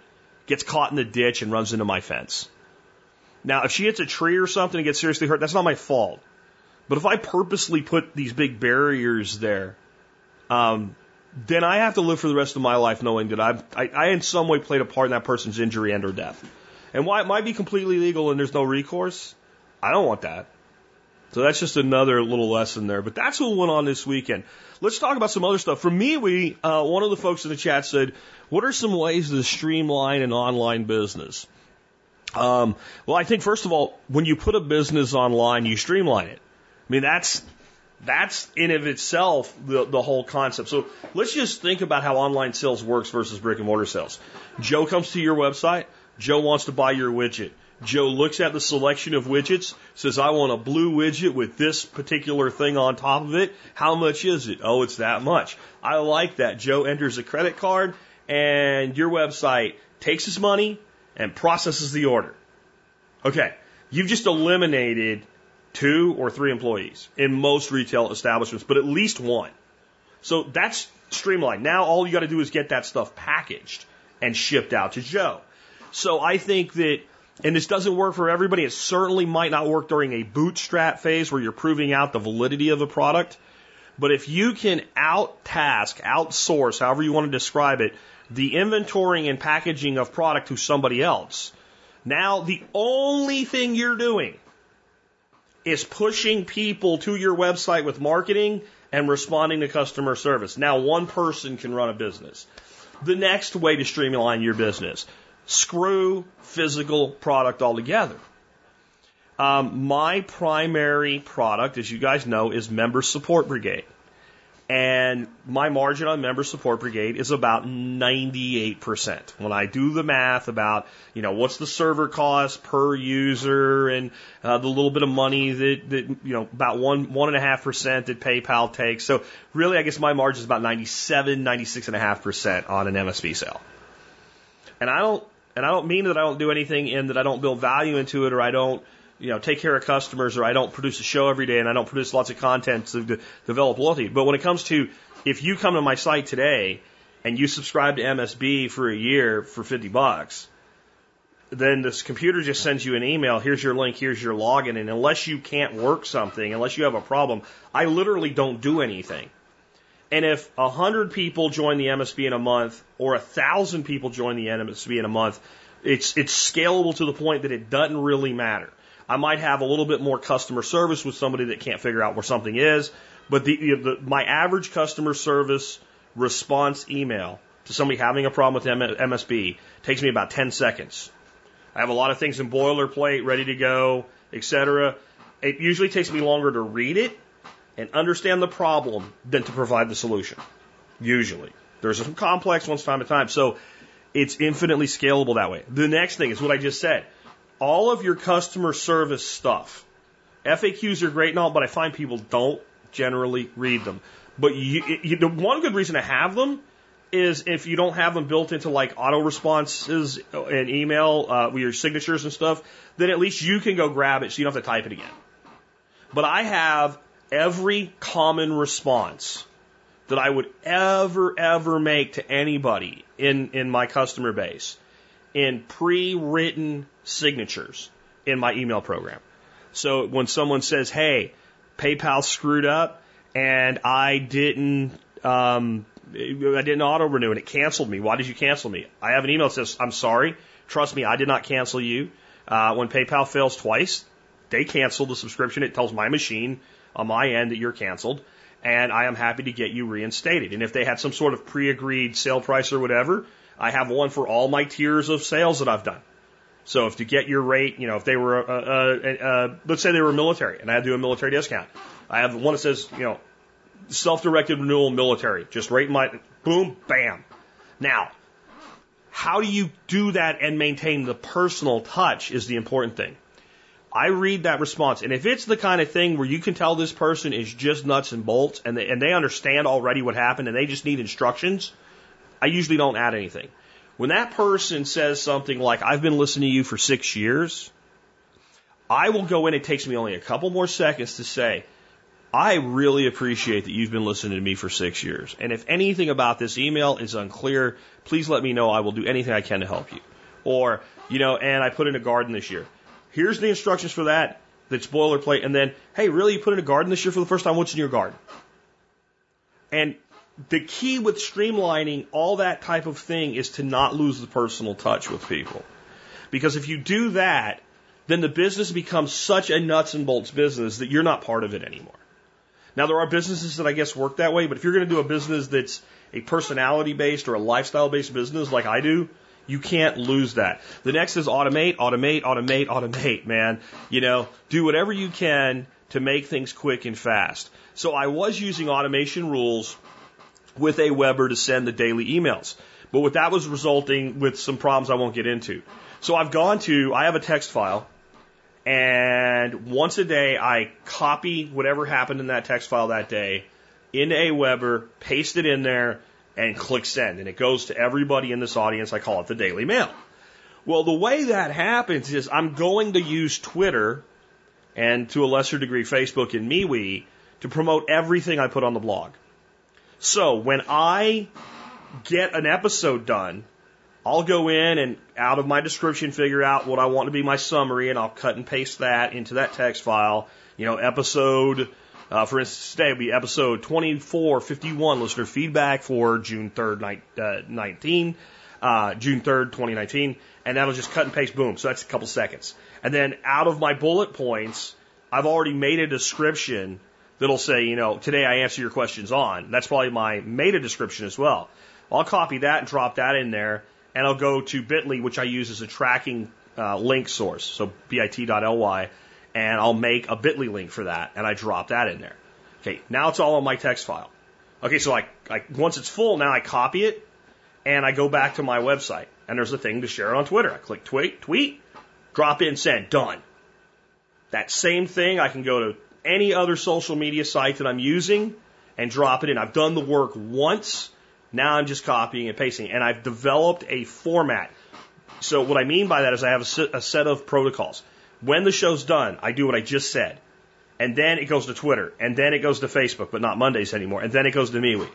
gets caught in the ditch and runs into my fence. Now, if she hits a tree or something and gets seriously hurt, that's not my fault. But if I purposely put these big barriers there, um, then I have to live for the rest of my life knowing that I've, I, I in some way played a part in that person's injury and or death. And why it might be completely legal and there's no recourse, I don't want that. So that's just another little lesson there. But that's what went on this weekend. Let's talk about some other stuff. For me, we uh, one of the folks in the chat said, "What are some ways to streamline an online business?" Um, well, I think first of all, when you put a business online, you streamline it. I mean, that's that's in of itself the, the whole concept. So let's just think about how online sales works versus brick and mortar sales. Joe comes to your website. Joe wants to buy your widget. Joe looks at the selection of widgets, says, I want a blue widget with this particular thing on top of it. How much is it? Oh, it's that much. I like that. Joe enters a credit card and your website takes his money and processes the order. Okay. You've just eliminated two or three employees in most retail establishments, but at least one. So that's streamlined. Now all you got to do is get that stuff packaged and shipped out to Joe. So I think that and this doesn't work for everybody. It certainly might not work during a bootstrap phase where you're proving out the validity of a product. But if you can out task, outsource, however you want to describe it, the inventorying and packaging of product to somebody else, now the only thing you're doing is pushing people to your website with marketing and responding to customer service. Now one person can run a business. The next way to streamline your business, screw physical product altogether. Um, my primary product, as you guys know, is Member Support Brigade. And my margin on Member Support Brigade is about 98%. When I do the math about, you know, what's the server cost per user and uh, the little bit of money that, that, you know, about one, one and a half percent that PayPal takes. So really, I guess my margin is about 97, 96 and a half percent on an MSB sale. And I don't, and I don't mean that I don't do anything in that I don't build value into it or I don't, you know, take care of customers or I don't produce a show every day and I don't produce lots of content to de- develop loyalty. But when it comes to if you come to my site today and you subscribe to MSB for a year for 50 bucks, then this computer just sends you an email. Here's your link. Here's your login. And unless you can't work something, unless you have a problem, I literally don't do anything. And if a hundred people join the MSB in a month or a thousand people join the MSB in a month, it's, it's scalable to the point that it doesn't really matter. I might have a little bit more customer service with somebody that can't figure out where something is, but the, the my average customer service response email to somebody having a problem with MSB takes me about 10 seconds. I have a lot of things in boilerplate, ready to go, etc. It usually takes me longer to read it and understand the problem than to provide the solution. Usually. There's some complex ones time to time. So it's infinitely scalable that way. The next thing is what I just said. All of your customer service stuff. FAQs are great and all, but I find people don't generally read them. But you, you, the one good reason to have them is if you don't have them built into like auto responses and email uh, with your signatures and stuff, then at least you can go grab it so you don't have to type it again. But I have every common response that I would ever, ever make to anybody in, in my customer base in pre-written signatures in my email program. So when someone says, "Hey, PayPal screwed up and I didn't um, I didn't auto renew and it canceled me. Why did you cancel me?" I have an email that says, "I'm sorry. Trust me, I did not cancel you. Uh, when PayPal fails twice, they cancel the subscription. It tells my machine on my end that you're canceled." And I am happy to get you reinstated. And if they had some sort of pre-agreed sale price or whatever, I have one for all my tiers of sales that I've done. So if to get your rate, you know, if they were, uh, uh, uh, let's say they were military and I had to do a military discount, I have one that says, you know, self-directed renewal military, just rate my, boom, bam. Now, how do you do that and maintain the personal touch is the important thing. I read that response, and if it's the kind of thing where you can tell this person is just nuts and bolts, and they, and they understand already what happened, and they just need instructions, I usually don't add anything. When that person says something like, I've been listening to you for six years, I will go in, it takes me only a couple more seconds to say, I really appreciate that you've been listening to me for six years. And if anything about this email is unclear, please let me know. I will do anything I can to help you. Or, you know, and I put in a garden this year. Here's the instructions for that. That's boilerplate. And then, hey, really, you put in a garden this year for the first time? What's in your garden? And the key with streamlining all that type of thing is to not lose the personal touch with people. Because if you do that, then the business becomes such a nuts and bolts business that you're not part of it anymore. Now, there are businesses that I guess work that way, but if you're going to do a business that's a personality based or a lifestyle based business like I do, you can't lose that. The next is automate, automate, automate, automate, man. You know, do whatever you can to make things quick and fast. So I was using automation rules with Aweber to send the daily emails. But what that was resulting with some problems I won't get into. So I've gone to, I have a text file, and once a day I copy whatever happened in that text file that day into Aweber, paste it in there, and click send. And it goes to everybody in this audience. I call it the Daily Mail. Well, the way that happens is I'm going to use Twitter and to a lesser degree Facebook and MeWe to promote everything I put on the blog. So when I get an episode done, I'll go in and out of my description figure out what I want to be my summary and I'll cut and paste that into that text file. You know, episode Uh, for instance, today will be episode 2451, listener feedback for June 3rd, ni- uh, 19, uh, June 3rd, 2019. And that'll just cut and paste, boom. So that's a couple seconds. And then out of my bullet points, I've already made a description that'll say, you know, today I answer your questions on. That's probably my meta description as well. I'll copy that and drop that in there, and I'll go to Bitly, which I use as a tracking uh, link source, so bit.ly, and I'll make a Bitly link for that, and I drop that in there. Okay, now it's all on my text file. Okay, so I, I once it's full, now I copy it, and I go back to my website, and there's a thing to share on Twitter. I click tweet, tweet, drop in, send, done. That same thing, I can go to any other social media site that I'm using and drop it in. I've done the work once. Now I'm just copying and pasting. And I've developed a format. So what I mean by that is I have a set of protocols. When the show's done, I do what I just said. And then it goes to Twitter. And then it goes to Facebook, but not Mondays anymore. And then it goes to MeWe.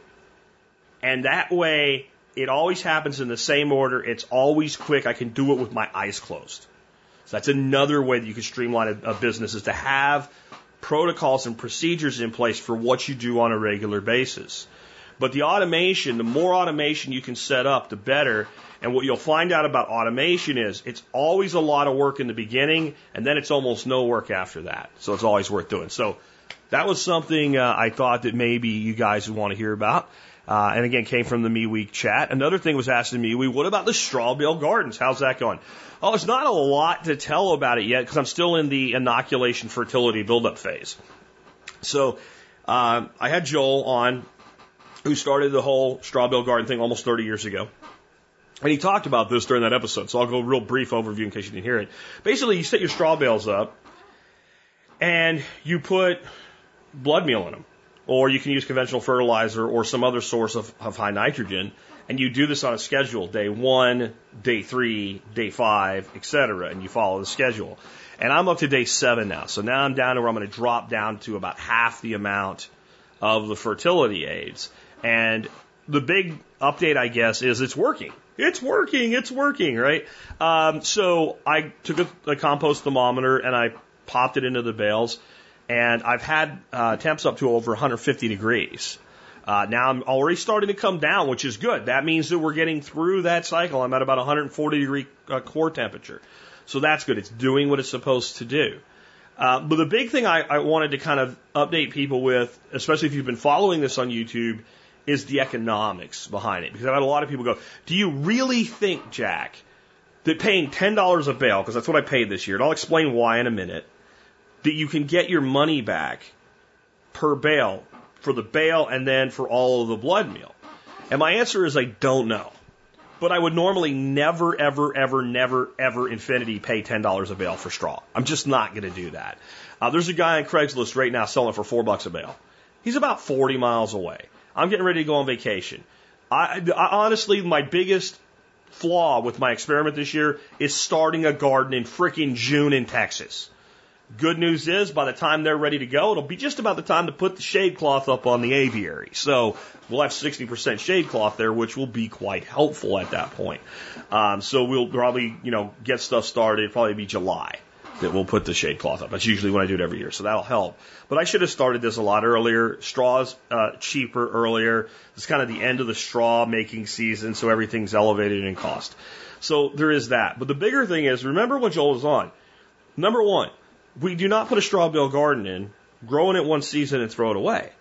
And that way, it always happens in the same order. It's always quick. I can do it with my eyes closed. So that's another way that you can streamline a, a business is to have protocols and procedures in place for what you do on a regular basis. But the automation, the more automation you can set up, the better. And what you'll find out about automation is it's always a lot of work in the beginning, and then it's almost no work after that. So it's always worth doing. So that was something uh, I thought that maybe you guys would want to hear about. Uh, and again, came from the MeWe chat. Another thing was asked in MeWe, what about the Straw Bale Gardens? How's that going? Oh, there's not a lot to tell about it yet because I'm still in the inoculation fertility buildup phase. So um, I had Joel on, who started the whole Straw Bale Garden thing almost 30 years ago. And he talked about this during that episode, so I'll go a real brief overview in case you didn't hear it. Basically, you set your straw bales up, and you put blood meal in them or you can use conventional fertilizer or some other source of, of high nitrogen. And you do this on a schedule, day one, day three, day five, etc. And you follow the schedule. And I'm up to day seven now. So now I'm down to where I'm going to drop down to about half the amount of the fertility aids. And the big update, I guess, is it's working. It's working. It's working, right? Um, so I took a, a compost thermometer and I popped it into the bales and I've had uh, temps up to over 150 degrees. Uh, now I'm already starting to come down, which is good. That means that we're getting through that cycle. I'm at about 140 degree uh, core temperature. So that's good. It's doing what it's supposed to do. Uh, but the big thing I, I wanted to kind of update people with, especially if you've been following this on YouTube, is the economics behind it. Because I've had a lot of people go, do you really think, Jack, that paying $10 a bale, because that's what I paid this year, and I'll explain why in a minute, that you can get your money back per bale for the bale and then for all of the blood meal? And my answer is I don't know. But I would normally never, ever, ever, never, ever infinity pay $10 a bale for straw. I'm just not going to do that. Uh, there's a guy on Craigslist right now selling for four bucks a bale. He's about 40 miles away. I'm getting ready to go on vacation. I, I honestly, my biggest flaw with my experiment this year is starting a garden in freaking June in Texas. Good news is, by the time they're ready to go, it'll be just about the time to put the shade cloth up on the aviary. So we'll have 60% shade cloth there, which will be quite helpful at that point. Um, so we'll probably, you know, get stuff started. Probably be July that we'll put the shade cloth up. That's usually when I do it every year, so that'll help. But I should have started this a lot earlier. Straw's uh, cheaper earlier. It's kind of the end of the straw making season, so everything's elevated in cost. So there is that. But the bigger thing is, remember when Joel was on. Number one, we do not put a straw bale garden in, grow in it one season and throw it away.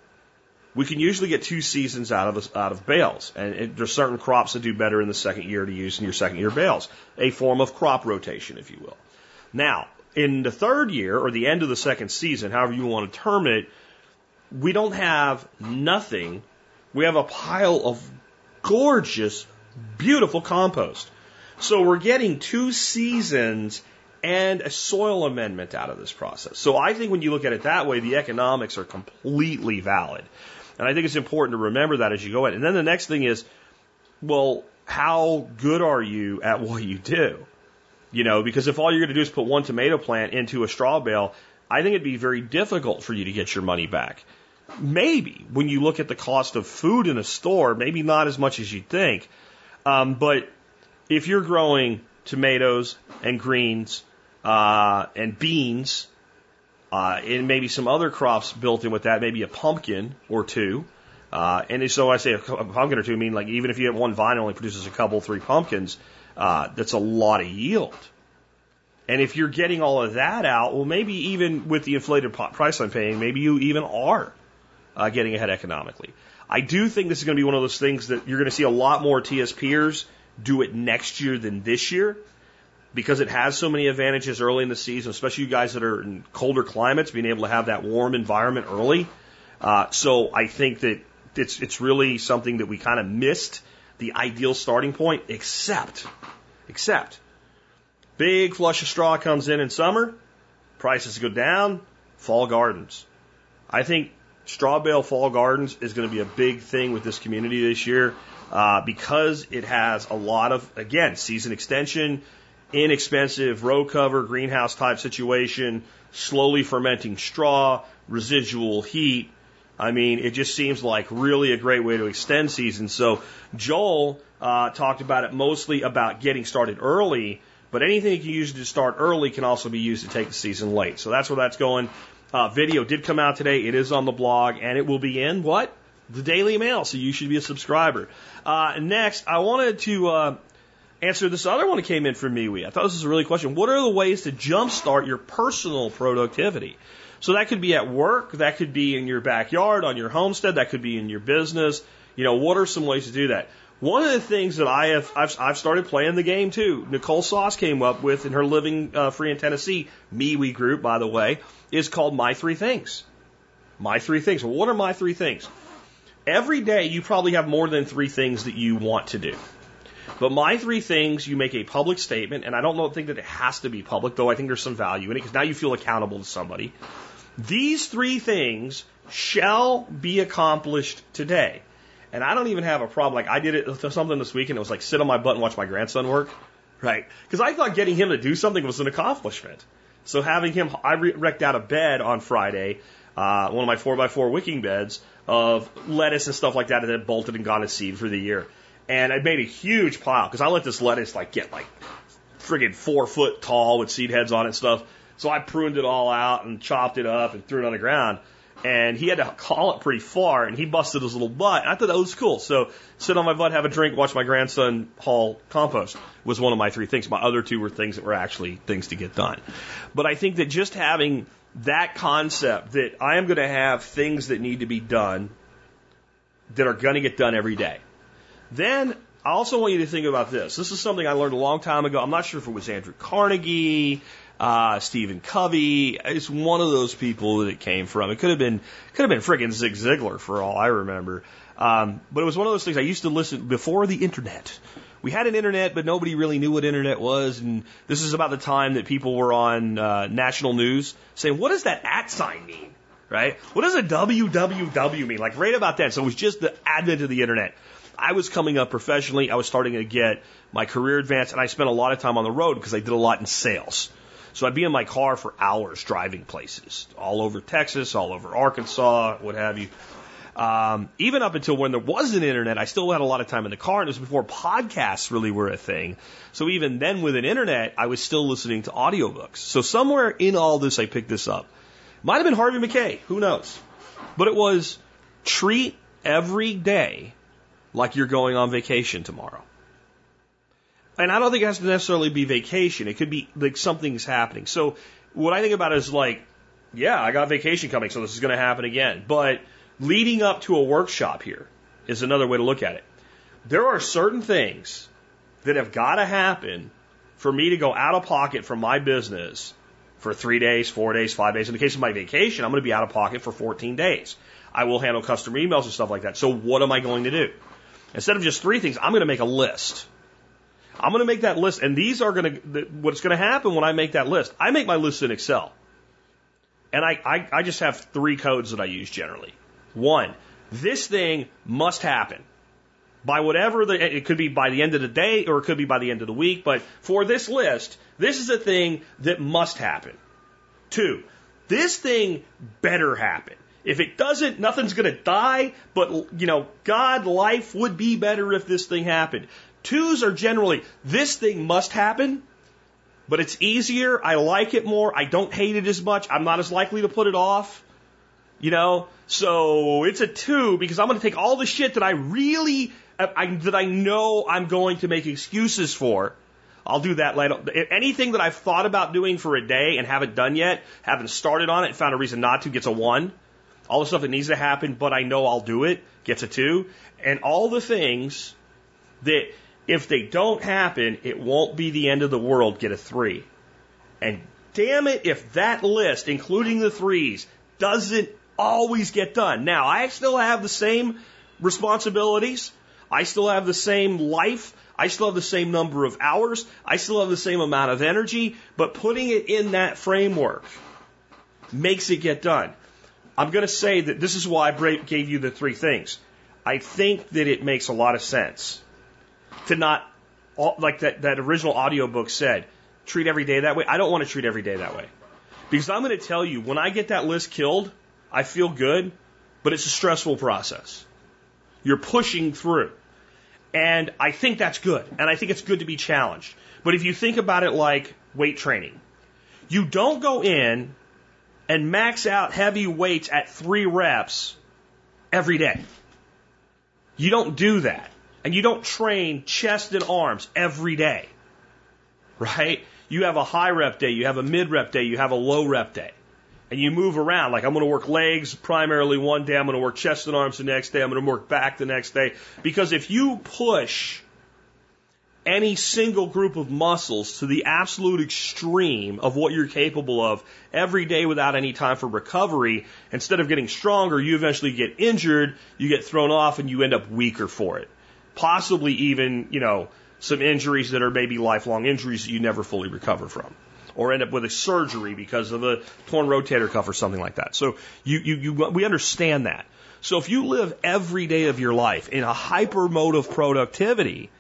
We can usually get two seasons out of out of bales, and it, there's certain crops that do better in the second year to use in your second year bales, a form of crop rotation, if you will. Now, in the third year or the end of the second season, however you want to term it, we don't have nothing. We have a pile of gorgeous, beautiful compost. So we're getting two seasons and a soil amendment out of this process. So I think when you look at it that way, the economics are completely valid. And I think it's important to remember that as you go in. And then the next thing is, well, how good are you at what you do? You know, because if all you're going to do is put one tomato plant into a straw bale, I think it'd be very difficult for you to get your money back. Maybe when you look at the cost of food in a store, maybe not as much as you'd think. Um, but if you're growing tomatoes and greens uh, and beans uh, and maybe some other crops built in with that, maybe a pumpkin or two. Uh, and so I say a, a pumpkin or two, I mean like even if you have one vine only produces a couple, three pumpkins, uh, that's a lot of yield. And if you're getting all of that out, well, maybe even with the inflated price I'm paying, maybe you even are uh, getting ahead economically. I do think this is going to be one of those things that you're going to see a lot more TSPers do it next year than this year because it has so many advantages early in the season, especially you guys that are in colder climates, being able to have that warm environment early. Uh, so I think that it's it's really something that we kind of missed the ideal starting point, except except big flush of straw comes in in summer, prices go down, fall gardens. I think straw bale fall gardens is going to be a big thing with this community this year uh, because it has a lot of again season extension inexpensive row cover greenhouse type situation, slowly fermenting straw, residual heat. I mean, it just seems like really a great way to extend season. So Joel uh, talked about it mostly about getting started early, but anything you can use to start early can also be used to take the season late. So that's where that's going. Uh, video did come out today. It is on the blog, and it will be in what? The Daily Mail. So you should be a subscriber. Uh, next, I wanted to uh, answer this other one that came in from MeWe. I thought this was a really question. What are the ways to jumpstart your personal productivity? So that could be at work, that could be in your backyard, on your homestead, that could be in your business. You know, what are some ways to do that? One of the things that I have, I've, I've started playing the game too. Nicole Sauce came up with in her Living uh, Free in Tennessee MeWe group, by the way, is called My Three Things. My Three Things. Well, what are my three things? Every day you probably have more than three things that you want to do. But my three things, you make a public statement, and I don't think that it has to be public, though I think there's some value in it because now you feel accountable to somebody. These three things shall be accomplished today. And I don't even have a problem. Like I did it something this week, and it was like sit on my butt and watch my grandson work, right? Because I thought getting him to do something was an accomplishment. So having him, I wrecked out a bed on Friday, uh, one of my four by four wicking beds of lettuce and stuff like that that had bolted and gone to seed for the year and I made a huge pile because I let this lettuce like get like friggin' four foot tall with seed heads on it and stuff. So I pruned it all out and chopped it up and threw it on the ground. And he had to haul it pretty far, and he busted his little butt. I thought that was cool. So sit on my butt, have a drink, watch my grandson haul compost was one of my three things. My other two were things that were actually things to get done. But I think that just having that concept that I am going to have things that need to be done that are going to get done every day. Then I also want you to think about this. This is something I learned a long time ago. I'm not sure if it was Andrew Carnegie, uh, Stephen Covey. It's one of those people that it came from. It could have been could have been friggin' Zig Ziglar for all I remember. Um, but it was one of those things I used to listen before the internet. We had an internet, but nobody really knew what internet was. And this is about the time that people were on uh, national news saying, "What does that at sign mean?" Right? What does a www mean? Like right about that. So it was just the advent of the internet. I was coming up professionally. I was starting to get my career advanced, and I spent a lot of time on the road because I did a lot in sales. So I'd be in my car for hours driving places all over Texas, all over Arkansas, what have you. Um, even up until when there was an internet, I still had a lot of time in the car, and it was before podcasts really were a thing. So even then, with an internet, I was still listening to audiobooks. So somewhere in all this, I picked this up. Might have been Harvey Mackay, who knows? But it was treat every day like you're going on vacation tomorrow. And I don't think it has to necessarily be vacation. It could be like something's happening. So what I think about is like, yeah, I got vacation coming, so this is going to happen again. But leading up to a workshop here is another way to look at it. There are certain things that have got to happen for me to go out of pocket from my business for three days, four days, five days. In the case of my vacation, I'm going to be out of pocket for 14 days. I will handle customer emails and stuff like that. So what am I going to do? Instead of just three things, I'm going to make a list. I'm going to make that list, and these are going to, what's going to happen when I make that list, I make my list in Excel. And I, I, I just have three codes that I use generally. One, this thing must happen by whatever the, it could be by the end of the day or it could be by the end of the week, but for this list, this is a thing that must happen. Two, this thing better happen. If it doesn't, nothing's going to die, but, you know, God, life would be better if this thing happened. Twos are generally, this thing must happen, but it's easier. I like it more. I don't hate it as much. I'm not as likely to put it off. You know, so it's a two because I'm going to take all the shit that I really, uh, I, that I know I'm going to make excuses for. I'll do that later. Anything that I've thought about doing for a day and haven't done yet, haven't started on it and found a reason not to, gets a one. All the stuff that needs to happen, but I know I'll do it, gets a two. And all the things that if they don't happen, it won't be the end of the world, get a three. And damn it, if that list, including the threes, doesn't always get done. Now, I still have the same responsibilities. I still have the same life. I still have the same number of hours. I still have the same amount of energy, but putting it in that framework makes it get done. I'm going to say that this is why I gave you the three things. I think that it makes a lot of sense to not, like that, that original audiobook said, treat every day that way. I don't want to treat every day that way. Because I'm going to tell you, when I get that list killed, I feel good, but it's a stressful process. You're pushing through. And I think that's good. And I think it's good to be challenged. But if you think about it like weight training, you don't go in and max out heavy weights at three reps every day. You don't do that. And you don't train chest and arms every day. Right? You have a high rep day, you have a mid rep day, you have a low rep day and you move around. Like I'm going to work legs primarily one day, I'm going to work chest and arms the next day, I'm going to work back the next day. Because if you push any single group of muscles to the absolute extreme of what you're capable of every day without any time for recovery, instead of getting stronger, you eventually get injured, you get thrown off, and you end up weaker for it. Possibly even, you know, some injuries that are maybe lifelong injuries that you never fully recover from or end up with a surgery because of a torn rotator cuff or something like that. So you, you, you, we understand that. So if you live every day of your life in a hyper mode of productivity,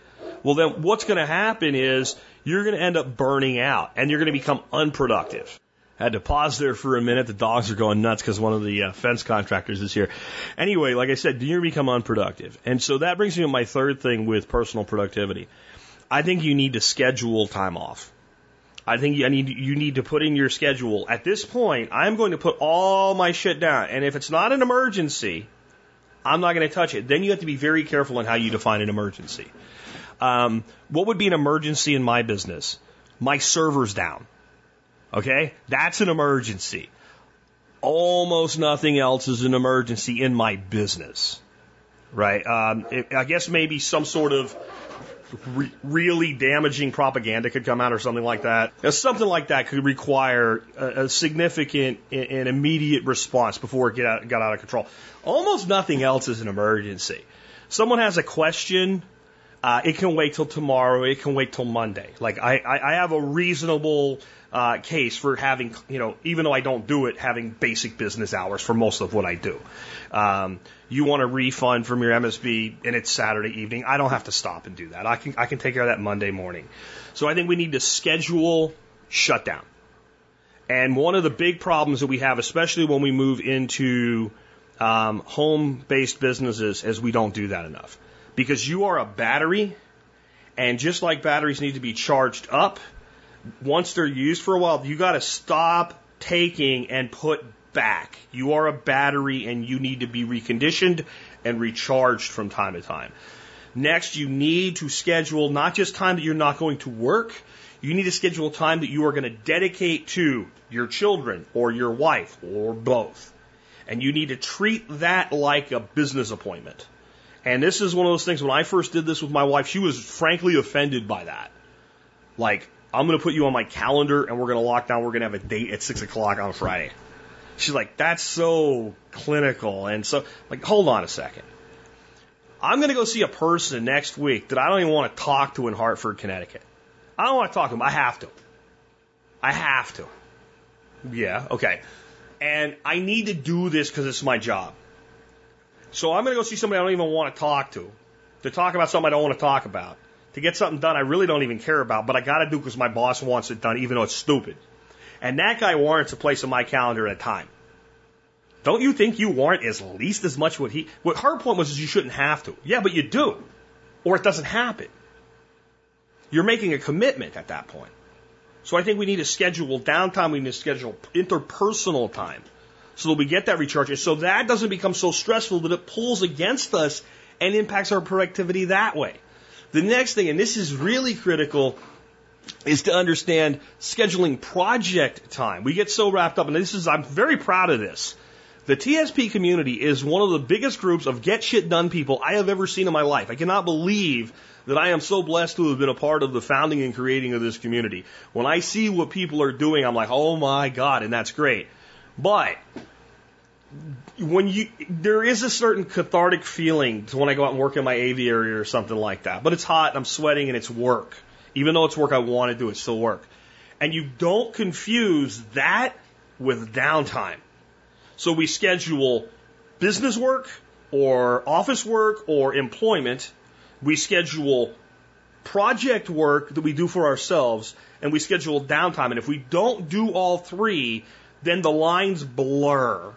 well then what's going to happen is you're going to end up burning out and you're going to become unproductive. I had to pause there for a minute. The dogs are going nuts because one of the uh, fence contractors is here. Anyway, like I said, going become unproductive. And so that brings me to my third thing with personal productivity. I think you need to schedule time off. I think you need you need to put in your schedule. At this point, I'm going to put all my shit down, and if it's not an emergency, I'm not going to touch it. Then you have to be very careful in how you define an emergency. Um, what would be an emergency in my business? My server's down. Okay, that's an emergency. Almost nothing else is an emergency in my business, right? Um, it, I guess maybe some sort of re- really damaging propaganda could come out or something like that. something like that could require a, a significant and immediate response before it get out, got out of control. Almost nothing else is an emergency. Someone has a question, uh, it can wait till tomorrow. It can wait till Monday. Like I, I, I have a reasonable uh, case for having, you know, even though I don't do it, having basic business hours for most of what I do. Um, you want a refund from your MSB and it's Saturday evening, I don't have to stop and do that. I can I can take care of that Monday morning. So I think we need to schedule shutdown. And one of the big problems that we have, especially when we move into um, home-based businesses, is we don't do that enough. Because you are a battery, and just like batteries need to be charged up, once they're used for a while, you got to stop taking and put back. You are a battery and you need to be reconditioned and recharged from time to time. Next, you need to schedule not just time that you're not going to work, you need to schedule time that you are going to dedicate to your children or your wife or both. And you need to treat that like a business appointment. And this is one of those things when I first did this with my wife, she was frankly offended by that. Like, I'm going to put you on my calendar and we're going to lock down, we're going to have a date at six o'clock on Friday. She's like, that's so clinical. And so, like, hold on a second. I'm going to go see a person next week that I don't even want to talk to in Hartford, Connecticut. I don't want to talk to him. I have to. I have to. Yeah, okay. And I need to do this because it's my job. So I'm going to go see somebody I don't even want to talk to, to talk about something I don't want to talk about, to get something done I really don't even care about, but I got to do because my boss wants it done, even though it's stupid. And that guy warrants a place on my calendar at a time. Don't you think you warrant at least as much what he? What her point was is you shouldn't have to. Yeah, but you do, or it doesn't happen. You're making a commitment at that point. So I think we need to schedule downtime. We need to schedule interpersonal time so that we get that recharge. So that doesn't become so stressful that it pulls against us and impacts our productivity that way. The next thing, and this is really critical, is to understand scheduling project time. We get so wrapped up, and this is, I'm very proud of this. The TSP community is one of the biggest groups of get shit done people I have ever seen in my life. I cannot believe that I am so blessed to have been a part of the founding and creating of this community. When I see what people are doing, I'm like, oh my God, and that's great. But when you there is a certain cathartic feeling to when I go out and work in my aviary or something like that. But it's hot and I'm sweating and it's work. Even though it's work I want to do, it's still work. And you don't confuse that with downtime. So we schedule business work or office work or employment. We schedule project work that we do for ourselves and we schedule downtime. And if we don't do all three, then the lines blur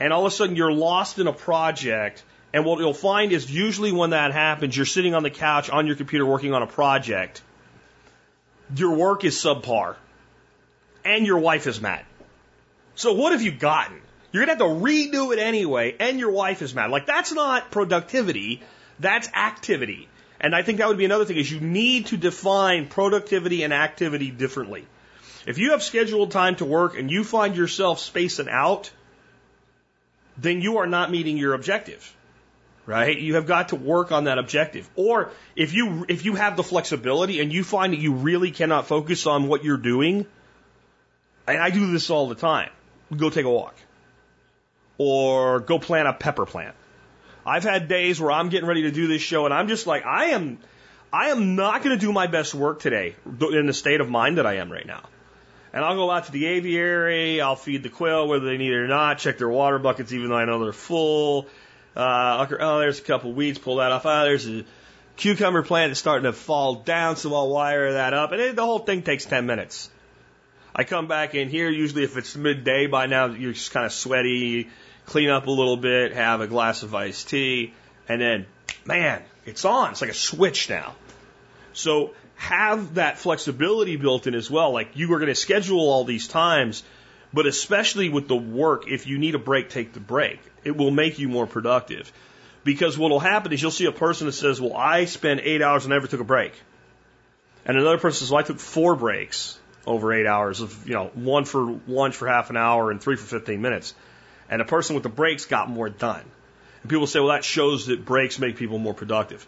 and all of a sudden you're lost in a project. And what you'll find is usually when that happens, you're sitting on the couch on your computer working on a project. Your work is subpar. And your wife is mad. So what have you gotten? You're going to have to redo it anyway, and your wife is mad. Like, that's not productivity, that's activity. And I think that would be another thing is you need to define productivity and activity differently. If you have scheduled time to work and you find yourself spacing out, then you are not meeting your objective. Right? You have got to work on that objective. Or if you if you have the flexibility and you find that you really cannot focus on what you're doing, and I do this all the time. Go take a walk. Or go plant a pepper plant. I've had days where I'm getting ready to do this show and I'm just like I am I am not going to do my best work today in the state of mind that I am right now. And I'll go out to the aviary, I'll feed the quail whether they need it or not, check their water buckets even though I know they're full. Uh, oh, there's a couple weeds, pull that off. Ah, there's a cucumber plant that's starting to fall down, so I'll wire that up. And it, the whole thing takes 10 minutes. I come back in here, usually if it's midday by now, you're just kind of sweaty, clean up a little bit, have a glass of iced tea, and then, man, it's on. It's like a switch now. So have that flexibility built in as well. Like you are going to schedule all these times, but especially with the work, if you need a break, take the break. It will make you more productive. Because what will happen is you'll see a person that says, Well, I spent eight hours and never took a break. And another person says, Well, I took four breaks over eight hours of, you know, one for lunch for half an hour and three for 15 minutes. And the person with the breaks got more done. And people say, Well, that shows that breaks make people more productive.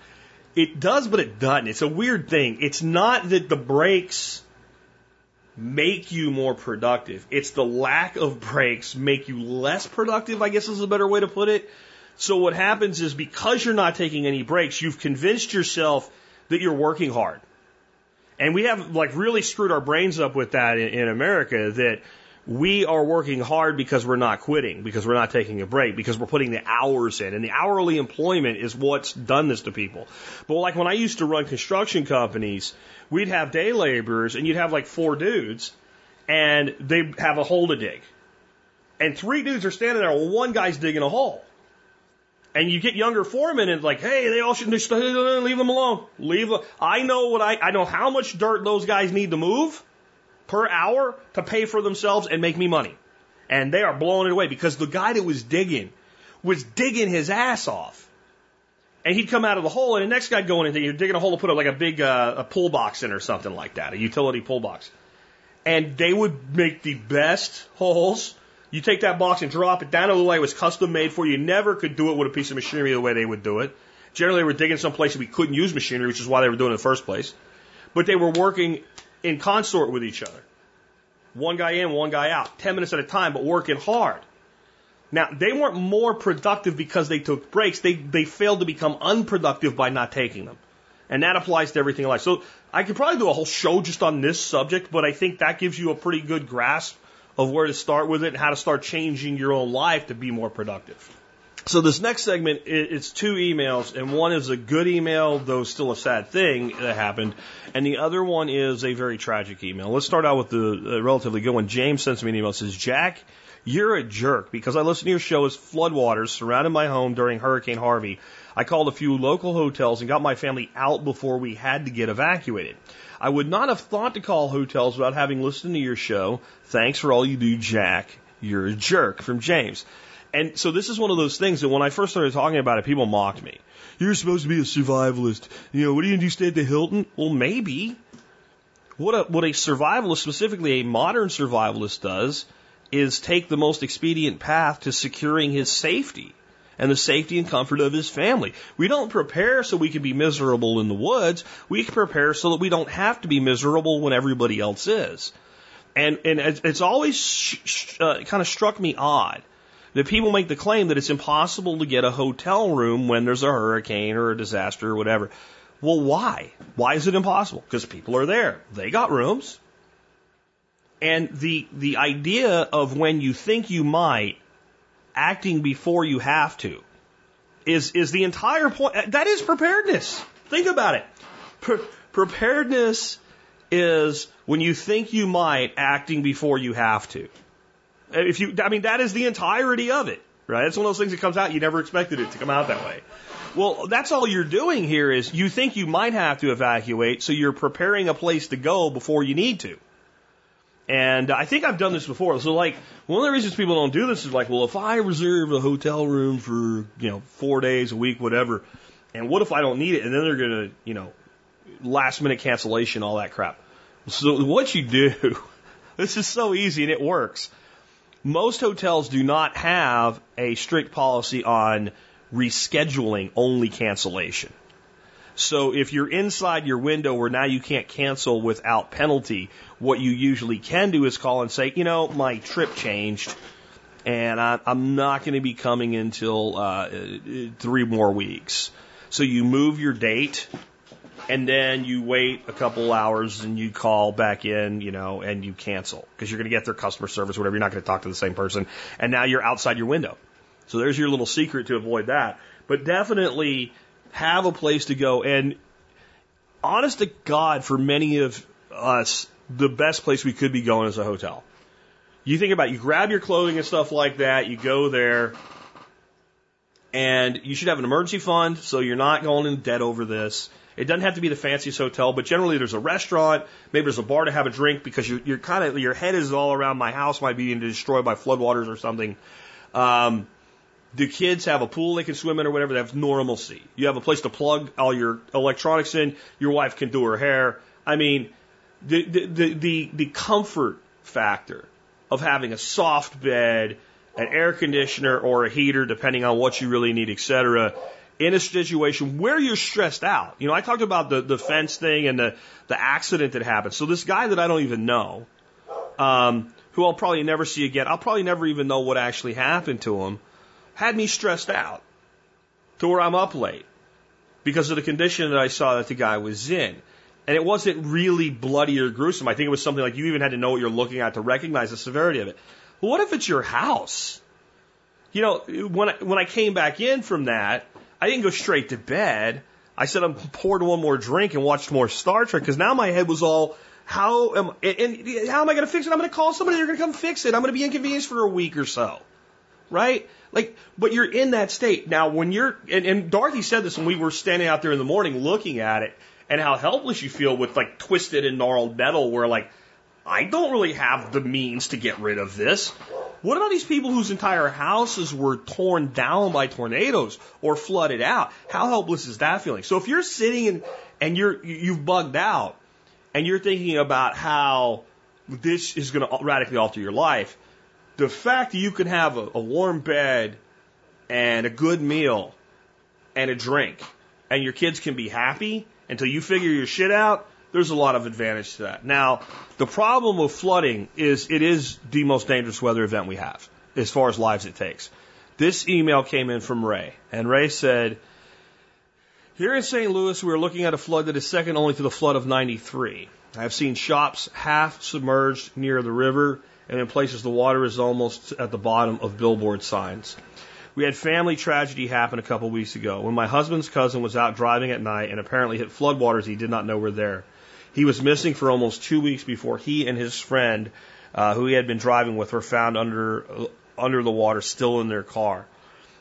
It does, but it doesn't. It's a weird thing. It's not that the breaks make you more productive. It's the lack of breaks make you less productive, I guess is a better way to put it. So what happens is because you're not taking any breaks, you've convinced yourself that you're working hard. And we have like really screwed our brains up with that in, in America that we are working hard because we're not quitting, because we're not taking a break, because we're putting the hours in. And the hourly employment is what's done this to people. But like when I used to run construction companies, we'd have day laborers and you'd have like four dudes and they have a hole to dig. And three dudes are standing there, one guy's digging a hole. And you get younger foremen and like, hey, they all should just leave them alone. Leave them. I know what I, I know how much dirt those guys need to move per hour to pay for themselves and make me money. And they are blowing it away because the guy that was digging was digging his ass off. And he'd come out of the hole, and the next guy going in, you're digging a hole to put like a big uh, a pull box in or something like that, a utility pull box. And they would make the best holes. You take that box and drop it down. It looked like it was custom made for you. You never could do it with a piece of machinery the way they would do it. Generally, they were digging someplace we couldn't use machinery, which is why they were doing it in the first place. But they were working in consort with each other. One guy in, one guy out, 10 minutes at a time, but working hard. Now, they weren't more productive because they took breaks. They, they failed to become unproductive by not taking them. And that applies to everything in life. So I could probably do a whole show just on this subject, but I think that gives you a pretty good grasp of where to start with it and how to start changing your own life to be more productive. So this next segment, it's two emails, and one is a good email, though still a sad thing that happened, and the other one is a very tragic email. Let's start out with the relatively good one. James sends me an email. Says, "Jack, you're a jerk because I listened to your show as floodwaters surrounded my home during Hurricane Harvey. I called a few local hotels and got my family out before we had to get evacuated. I would not have thought to call hotels without having listened to your show. Thanks for all you do, Jack. You're a jerk from James. And so this is one of those things that when I first started talking about it, people mocked me. You're supposed to be a survivalist. You know, what are you going to do? Stay at the Hilton? Well, maybe. What a, what a survivalist, specifically a modern survivalist does, is take the most expedient path to securing his safety and the safety and comfort of his family. We don't prepare so we can be miserable in the woods. We prepare so that we don't have to be miserable when everybody else is. And, and it's always uh, kind of struck me odd that people make the claim that it's impossible to get a hotel room when there's a hurricane or a disaster or whatever. Well, why? Why is it impossible? Because people are there. They got rooms. And the, the idea of when you think you might, acting before you have to, is, is the entire point. That is preparedness. Think about it. Pre- preparedness is when you think you might, acting before you have to. If you, I mean, that is the entirety of it, right? It's one of those things that comes out, you never expected it to come out that way. Well, that's all you're doing here is you think you might have to evacuate, so you're preparing a place to go before you need to. And I think I've done this before. So like one of the reasons people don't do this is like, well, if I reserve a hotel room for, you know, four days, a week, whatever, and what if I don't need it? And then they're going to, you know, last minute cancellation, all that crap. So what you do, [laughs] this is so easy and it works. Most hotels do not have a strict policy on rescheduling only cancellation. So if you're inside your window where now you can't cancel without penalty, what you usually can do is call and say, you know, my trip changed and I, am not going to be coming until uh, three more weeks. So you move your date and then you wait a couple hours and you call back in, you know, and you cancel because you're going to get their customer service, whatever. You're not going to talk to the same person. And now you're outside your window. So there's your little secret to avoid that. But definitely have a place to go. And honest to God, for many of us, the best place we could be going is a hotel. You think about it, you grab your clothing and stuff like that, you go there, and you should have an emergency fund so you're not going in debt over this. It doesn't have to be the fanciest hotel, but generally there's a restaurant, maybe there's a bar to have a drink because you're, you're kind of your head is all around my house might be being destroyed by floodwaters or something. Um, the kids have a pool they can swim in or whatever. They have normalcy. You have a place to plug all your electronics in. Your wife can do her hair. I mean, the the the the, the comfort factor of having a soft bed, an air conditioner or a heater, depending on what you really need, etc. In a situation where you're stressed out. You know, I talked about the the fence thing and the the accident that happened. So this guy that I don't even know, um, who I'll probably never see again. I'll probably never even know what actually happened to him had me stressed out to where I'm up late because of the condition that I saw that the guy was in. And it wasn't really bloody or gruesome. I think it was something like you even had to know what you're looking at to recognize the severity of it. What if it's your house? You know, when I, when I came back in from that, I didn't go straight to bed. I said I poured one more drink and watched more Star Trek because now my head was all, how am and, how am I going to fix it? I'm going to call somebody. They're going to come fix it. I'm going to be inconvenienced for a week or so, right? Like, but you're in that state. Now, when you're, and, and Dorothy said this when we were standing out there in the morning looking at it, and how helpless you feel with like twisted and gnarled metal, where like, I don't really have the means to get rid of this. What about these people whose entire houses were torn down by tornadoes or flooded out? How helpless is that feeling? So if you're sitting and, and you're, you've bugged out and you're thinking about how this is going to radically alter your life, the fact that you can have a, a warm bed and a good meal and a drink and your kids can be happy until you figure your shit out, there's a lot of advantage to that. Now, the problem with flooding is it is the most dangerous weather event we have as far as lives it takes. This email came in from Ray, and Ray said, Here in St. Louis, we are looking at a flood that is second only to the flood of 93. I have seen shops half submerged near the river and in places the water is almost at the bottom of billboard signs. We had family tragedy happen a couple weeks ago when my husband's cousin was out driving at night and apparently hit floodwaters he did not know were there. He was missing for almost two weeks before he and his friend, uh, who he had been driving with, were found under under the water, still in their car.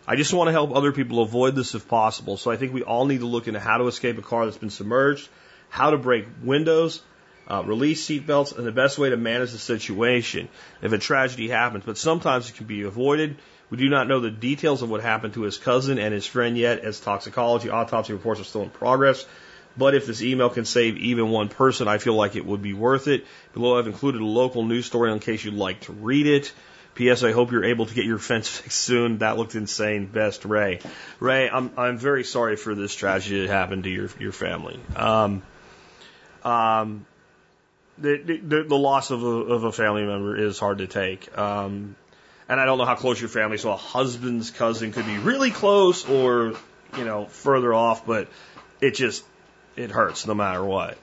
I just want to help other people avoid this if possible. So I think we all need to look into how to escape a car that's been submerged, how to break windows, uh, release seatbelts, and the best way to manage the situation if a tragedy happens. But sometimes it can be avoided. We do not know the details of what happened to his cousin and his friend yet, as toxicology autopsy reports are still in progress. But if this email can save even one person, I feel like it would be worth it. Below, I've included a local news story in case you'd like to read it. P.S. I hope you're able to get your fence [laughs] fixed soon. That looked insane. Best, Ray. Ray, I'm I'm very sorry for this tragedy that happened to your your family. Um, um, the, the the loss of a of a family member is hard to take. Um, and I don't know how close your family. So a husband's cousin could be really close or you know further off, but it just it hurts no matter what.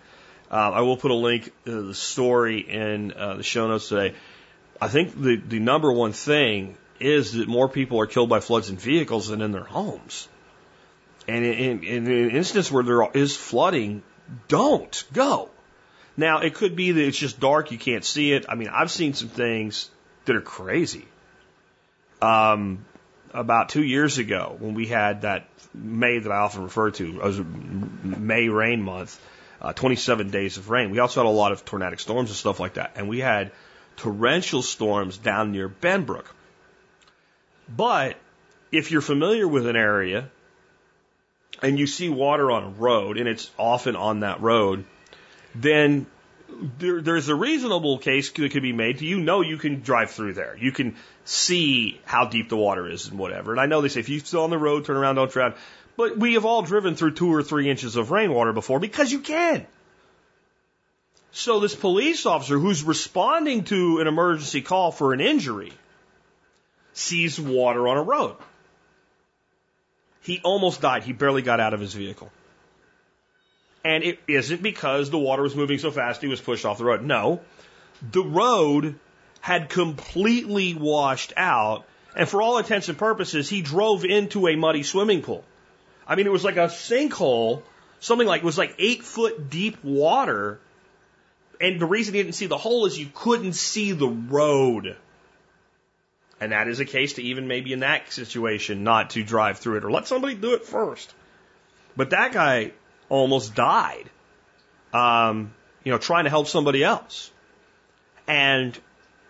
Um, I will put a link to the story in uh, the show notes today. I think the, the number one thing is that more people are killed by floods in vehicles than in their homes. And in, in, in an instance where there is flooding, don't go. Now, it could be that it's just dark, you can't see it. I mean, I've seen some things that are crazy. Um, about two years ago, when we had that May that I often refer to as May rain month, uh, 27 days of rain, we also had a lot of tornadic storms and stuff like that. And we had torrential storms down near Benbrook. But if you're familiar with an area and you see water on a road, and it's often on that road, then there, there's a reasonable case that could be made. You know you can drive through there. You can see how deep the water is and whatever. And I know they say if you're still on the road, turn around, don't drown. But we have all driven through two or three inches of rainwater before because you can. So this police officer who's responding to an emergency call for an injury sees water on a road. He almost died. He barely got out of his vehicle. And it isn't because the water was moving so fast he was pushed off the road. No. The road had completely washed out, and for all intents and purposes, he drove into a muddy swimming pool. I mean, it was like a sinkhole, something like, it was like eight foot deep water, and the reason he didn't see the hole is you couldn't see the road. And that is a case to even maybe in that situation not to drive through it or let somebody do it first. But that guy almost died, um, you know, trying to help somebody else. And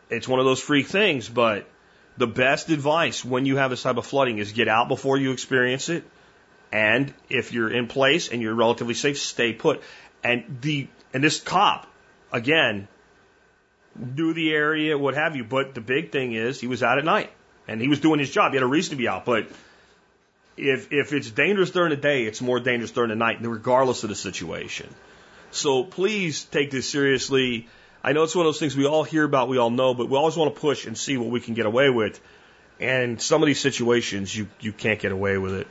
it's one of those freak things, but the best advice when you have this type of flooding is get out before you experience it. And if you're in place and you're relatively safe, stay put. And the, and this cop, again, do the area, what have you. But the big thing is he was out at night and he was doing his job. He had a reason to be out, but if if it's dangerous during the day, it's more dangerous during the night, regardless of the situation. So please take this seriously. I know it's one of those things we all hear about, we all know, but we always want to push and see what we can get away with. And some of these situations, you you can't get away with it.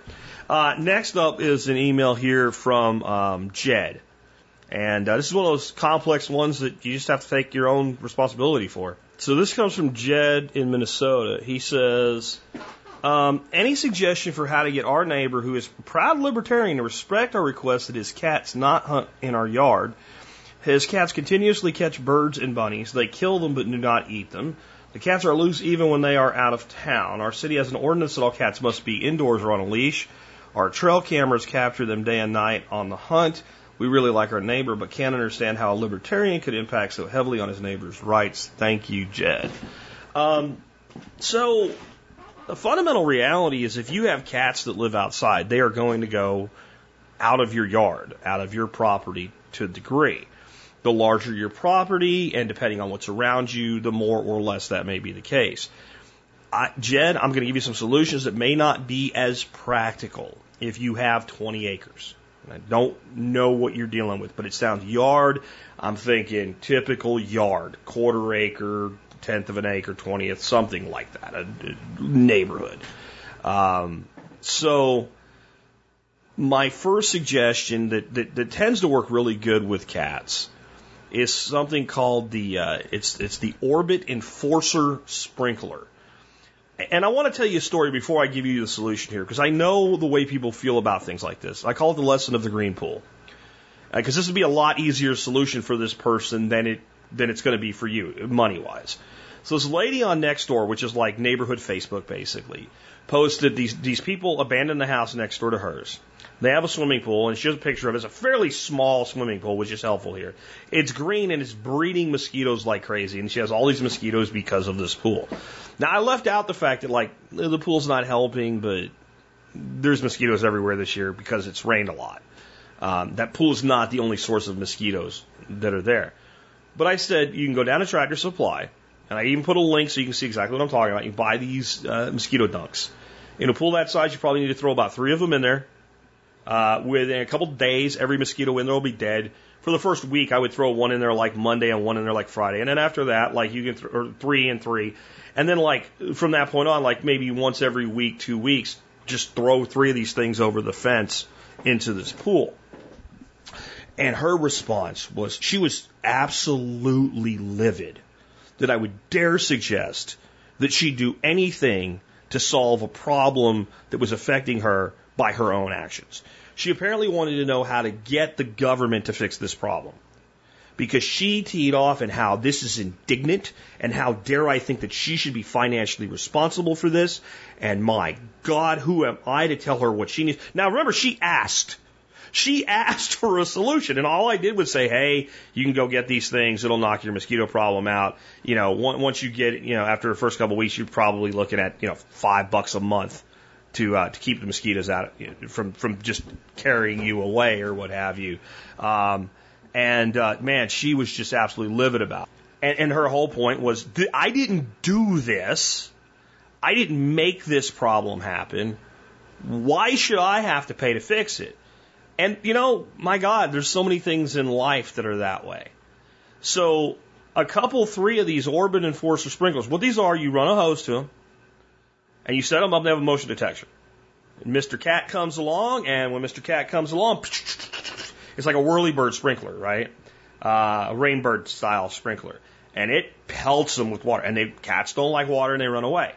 Uh, next up is an email here from um, Jed, and uh, this is one of those complex ones that you just have to take your own responsibility for. So this comes from Jed in Minnesota. He says. Um, any suggestion for how to get our neighbor, who is a proud libertarian, to respect our request that his cats not hunt in our yard? His cats continuously catch birds and bunnies. They kill them but do not eat them. The cats are loose even when they are out of town. Our city has an ordinance that all cats must be indoors or on a leash. Our trail cameras capture them day and night on the hunt. We really like our neighbor, but can't understand how a libertarian could impact so heavily on his neighbor's rights. Thank you, Jed. Um, so the fundamental reality is if you have cats that live outside, they are going to go out of your yard, out of your property to a degree. The larger your property, and depending on what's around you, the more or less that may be the case. I, Jed, I'm going to give you some solutions that may not be as practical if you have 20 acres. I don't know what you're dealing with, but it sounds yard. I'm thinking typical yard, quarter acre, tenth of an acre, twentieth, something like that, a, a neighborhood. Um, so my first suggestion that, that, that tends to work really good with cats is something called the uh, it's it's the Orbit Enforcer Sprinkler. And I want to tell you a story before I give you the solution here, because I know the way people feel about things like this. I call it the lesson of the green pool, because uh, this would be a lot easier solution for this person than it than it's going to be for you, money wise. So this lady on Nextdoor, which is like neighborhood Facebook basically, posted these these people abandoned the house next door to hers. They have a swimming pool, and she has a picture of it. It's a fairly small swimming pool, which is helpful here. It's green and it's breeding mosquitoes like crazy, and she has all these mosquitoes because of this pool. Now, I left out the fact that like the pool's not helping, but there's mosquitoes everywhere this year because it's rained a lot. Um, that pool is not the only source of mosquitoes that are there. But I said you can go down to Tractor Supply, and I even put a link so you can see exactly what I'm talking about. You buy these uh, mosquito dunks. In a pool that size, you probably need to throw about three of them in there. Uh, within a couple days, every mosquito in there will be dead. For the first week, I would throw one in there like Monday and one in there like Friday, and then after that, like you can th- or three and three, and then like from that point on, like maybe once every week, two weeks, just throw three of these things over the fence into this pool. And her response was she was absolutely livid that I would dare suggest that she do anything to solve a problem that was affecting her by her own actions. She apparently wanted to know how to get the government to fix this problem. Because she teed off and how this is indignant and how dare I think that she should be financially responsible for this. And my God, who am I to tell her what she needs? Now remember, she asked. She asked [laughs] for a solution, and all I did was say, "Hey, you can go get these things. It'll knock your mosquito problem out. You know, once you get, you know, after the first couple of weeks, you're probably looking at, you know, five bucks a month to uh, to keep the mosquitoes out from from just carrying you away or what have you." Um, and uh, man, she was just absolutely livid about. It. And, and her whole point was, I didn't do this. I didn't make this problem happen. Why should I have to pay to fix it? And you know, my God, there's so many things in life that are that way. So a couple, three of these Orbit Enforcer sprinklers, what these are, you run a hose to them, and you set them up and they have a motion detection. And Mr. Cat comes along, and when Mr. Cat comes along, [laughs] it's like a whirlybird sprinkler, right? Uh, a rainbird style sprinkler. And it pelts them with water. And they cats don't like water and they run away.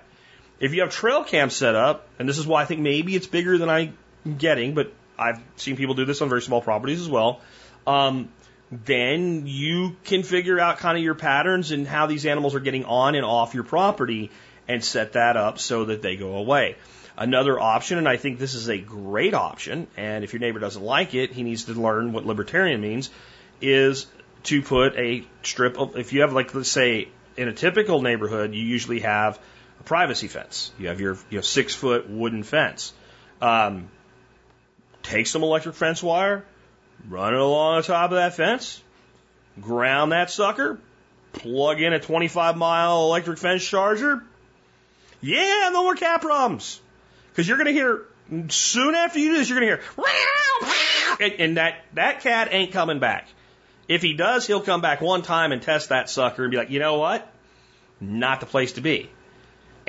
If you have trail cams set up, and this is why I think maybe it's bigger than I'm getting, but I've seen people do this on very small properties as well. Um, then you can figure out kind of your patterns and how these animals are getting on and off your property and set that up so that they go away. Another option, and I think this is a great option, and if your neighbor doesn't like it, he needs to learn what libertarian means, is to put a strip of, if you have like, let's say, in a typical neighborhood, you usually have a privacy fence. You have your you know, six foot wooden fence. Um, take some electric fence wire, run it along the top of that fence, ground that sucker, plug in a 25 mile electric fence charger. Yeah, no more cat problems. Because you're going to hear, soon after you do this, you're going to hear, and, and that, that cat ain't coming back. If he does, he'll come back one time and test that sucker and be like, you know what? Not the place to be.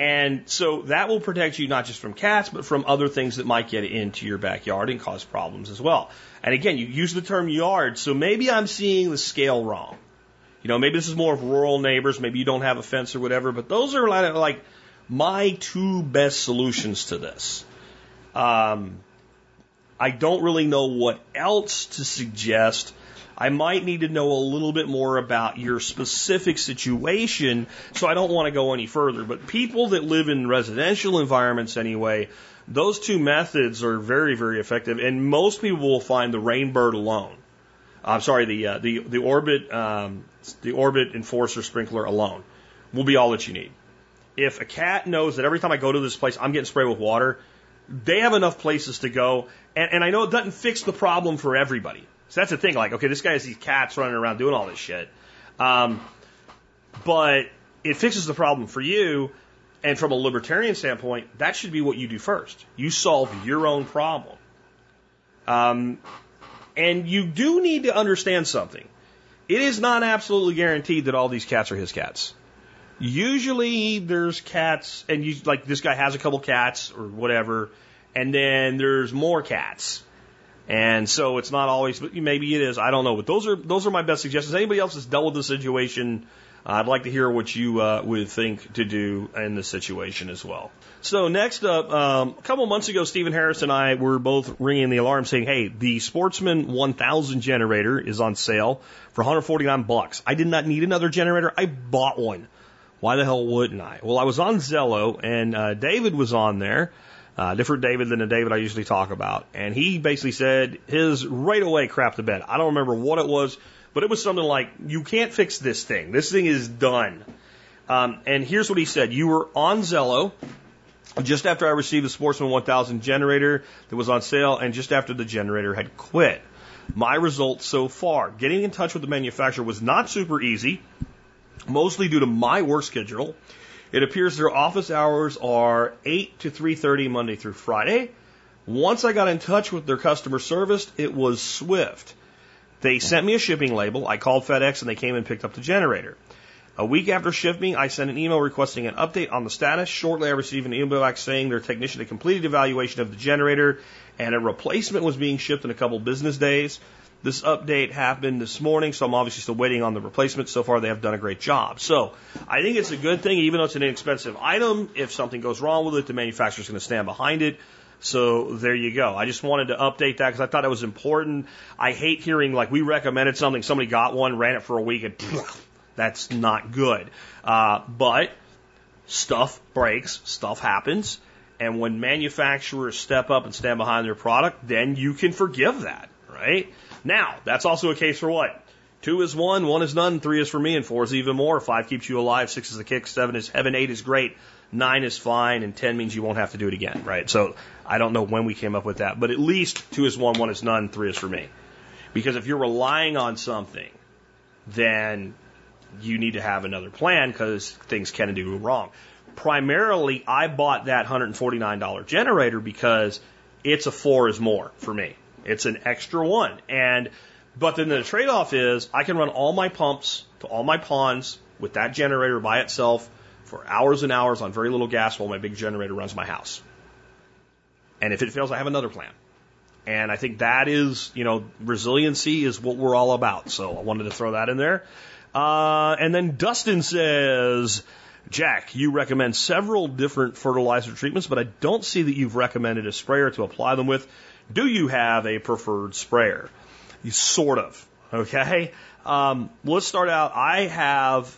And so that will protect you not just from cats, but from other things that might get into your backyard and cause problems as well. And again, you use the term yard, so maybe I'm seeing the scale wrong. You know, maybe this is more of rural neighbors, maybe you don't have a fence or whatever, but those are like my two best solutions to this. Um, I don't really know what else to suggest I might need to know a little bit more about your specific situation, so I don't want to go any further. But people that live in residential environments anyway, those two methods are very, very effective, and most people will find the Rainbird alone. I'm sorry, the uh, the the Orbit um, the Orbit Enforcer sprinkler alone will be all that you need. If a cat knows that every time I go to this place, I'm getting sprayed with water, they have enough places to go, and, and I know it doesn't fix the problem for everybody. So that's the thing. Like, okay, this guy has these cats running around doing all this shit. Um, but it fixes the problem for you. And from a libertarian standpoint, that should be what you do first. You solve your own problem. Um, and you do need to understand something. It is not absolutely guaranteed that all these cats are his cats. Usually there's cats, and you, like this guy has a couple cats or whatever, and then there's more cats. And so it's not always, but maybe it is. I don't know. But those are those are my best suggestions. Anybody else that's dealt with the situation, uh, I'd like to hear what you uh, would think to do in this situation as well. So next up, um, a couple months ago, Steven Harris and I were both ringing the alarm saying, "Hey, the Sportsman 1000 generator is on sale for 149 bucks. I did not need another generator. I bought one." Why the hell wouldn't I? Well, I was on Zello and uh, David was on there, uh, different David than the David I usually talk about, and he basically said his right away crap the bed. I don't remember what it was, but it was something like, "You can't fix this thing. This thing is done." Um, and here's what he said: You were on Zello just after I received the Sportsman 1000 generator that was on sale, and just after the generator had quit. My results so far: getting in touch with the manufacturer was not super easy mostly due to my work schedule. It appears their office hours are 8 to 3:30 Monday through Friday. Once I got in touch with their customer service, it was swift. They sent me a shipping label. I called FedEx and they came and picked up the generator. A week after shipping, I sent an email requesting an update on the status. Shortly, I received an email back saying their technician had completed evaluation of the generator and a replacement was being shipped in a couple business days. This update happened this morning, so I'm obviously still waiting on the replacement. So far, they have done a great job. So I think it's a good thing, even though it's an inexpensive item. If something goes wrong with it, the manufacturer's going to stand behind it. So there you go. I just wanted to update that because I thought it was important. I hate hearing like we recommended something, somebody got one, ran it for a week, and [laughs] that's not good. Uh, but stuff breaks, stuff happens, and when manufacturers step up and stand behind their product, then you can forgive that, right? Now, that's also a case for what? Two is one, one is none, three is for me, and four is even more. Five keeps you alive, six is the kick, seven is heaven, eight is great, nine is fine, and ten means you won't have to do it again, right? So I don't know when we came up with that, but at least two is one, one is none, three is for me. Because if you're relying on something, then you need to have another plan because things can do wrong. Primarily, I bought that $149 generator because it's a four is more for me. It's an extra one. And, but then the trade off is I can run all my pumps to all my ponds with that generator by itself for hours and hours on very little gas while my big generator runs my house. And if it fails, I have another plan. And I think that is, you know, resiliency is what we're all about. So I wanted to throw that in there. Uh, and then Dustin says, Jack, you recommend several different fertilizer treatments, but I don't see that you've recommended a sprayer to apply them with. Do you have a preferred sprayer? You sort of. Okay. Um, let's start out. I have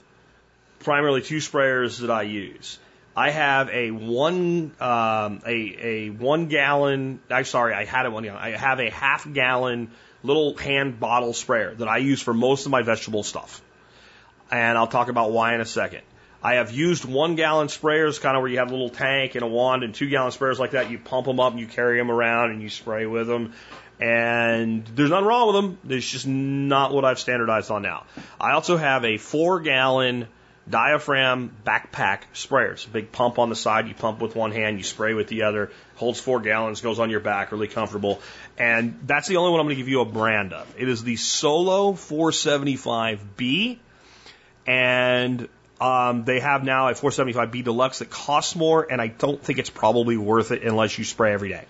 primarily two sprayers that I use. I have a one um, a a one gallon. I'm sorry, I had a one gallon. I have a half gallon little hand bottle sprayer that I use for most of my vegetable stuff, and I'll talk about why in a second. I have used one gallon sprayers, kind of where you have a little tank and a wand, and two gallon sprayers like that. You pump them up and you carry them around and you spray with them. And there's nothing wrong with them. It's just not what I've standardized on now. I also have a four gallon diaphragm backpack sprayer. It's a big pump on the side. You pump with one hand, you spray with the other. Holds four gallons, goes on your back, really comfortable. And that's the only one I'm going to give you a brand of. It is the Solo 475B. And um, they have now a 475B Deluxe that costs more, and I don't think it's probably worth it unless you spray every day.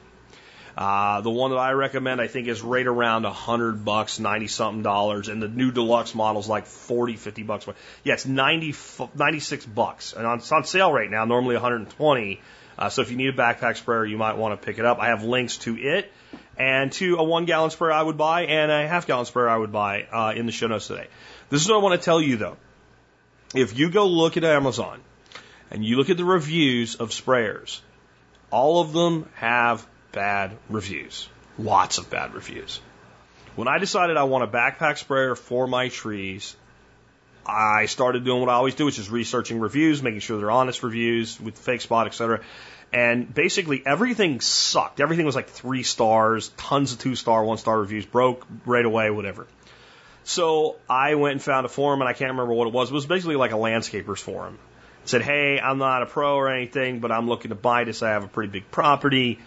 Uh, the one that I recommend, I think, is right around a hundred bucks, ninety something dollars, and the new deluxe model's like 40, 50 bucks. Yeah, it's 90, 96 bucks, and it's on sale right now. Normally 120. Uh, so if you need a backpack sprayer, you might want to pick it up. I have links to it and to a one gallon sprayer I would buy and a half gallon sprayer I would buy uh, in the show notes today. This is what I want to tell you though if you go look at Amazon and you look at the reviews of sprayers, all of them have bad reviews. Lots of bad reviews. When I decided I want a backpack sprayer for my trees, I started doing what I always do, which is researching reviews, making sure they're honest reviews with Fakespot, etc. And basically everything sucked. Everything was like three stars, tons of two star, one star reviews, broke right away, whatever. So I went and found a forum, and I can't remember what it was. It was basically like a landscapers forum. It said, "Hey, I'm not a pro or anything, but I'm looking to buy this. I have a pretty big property."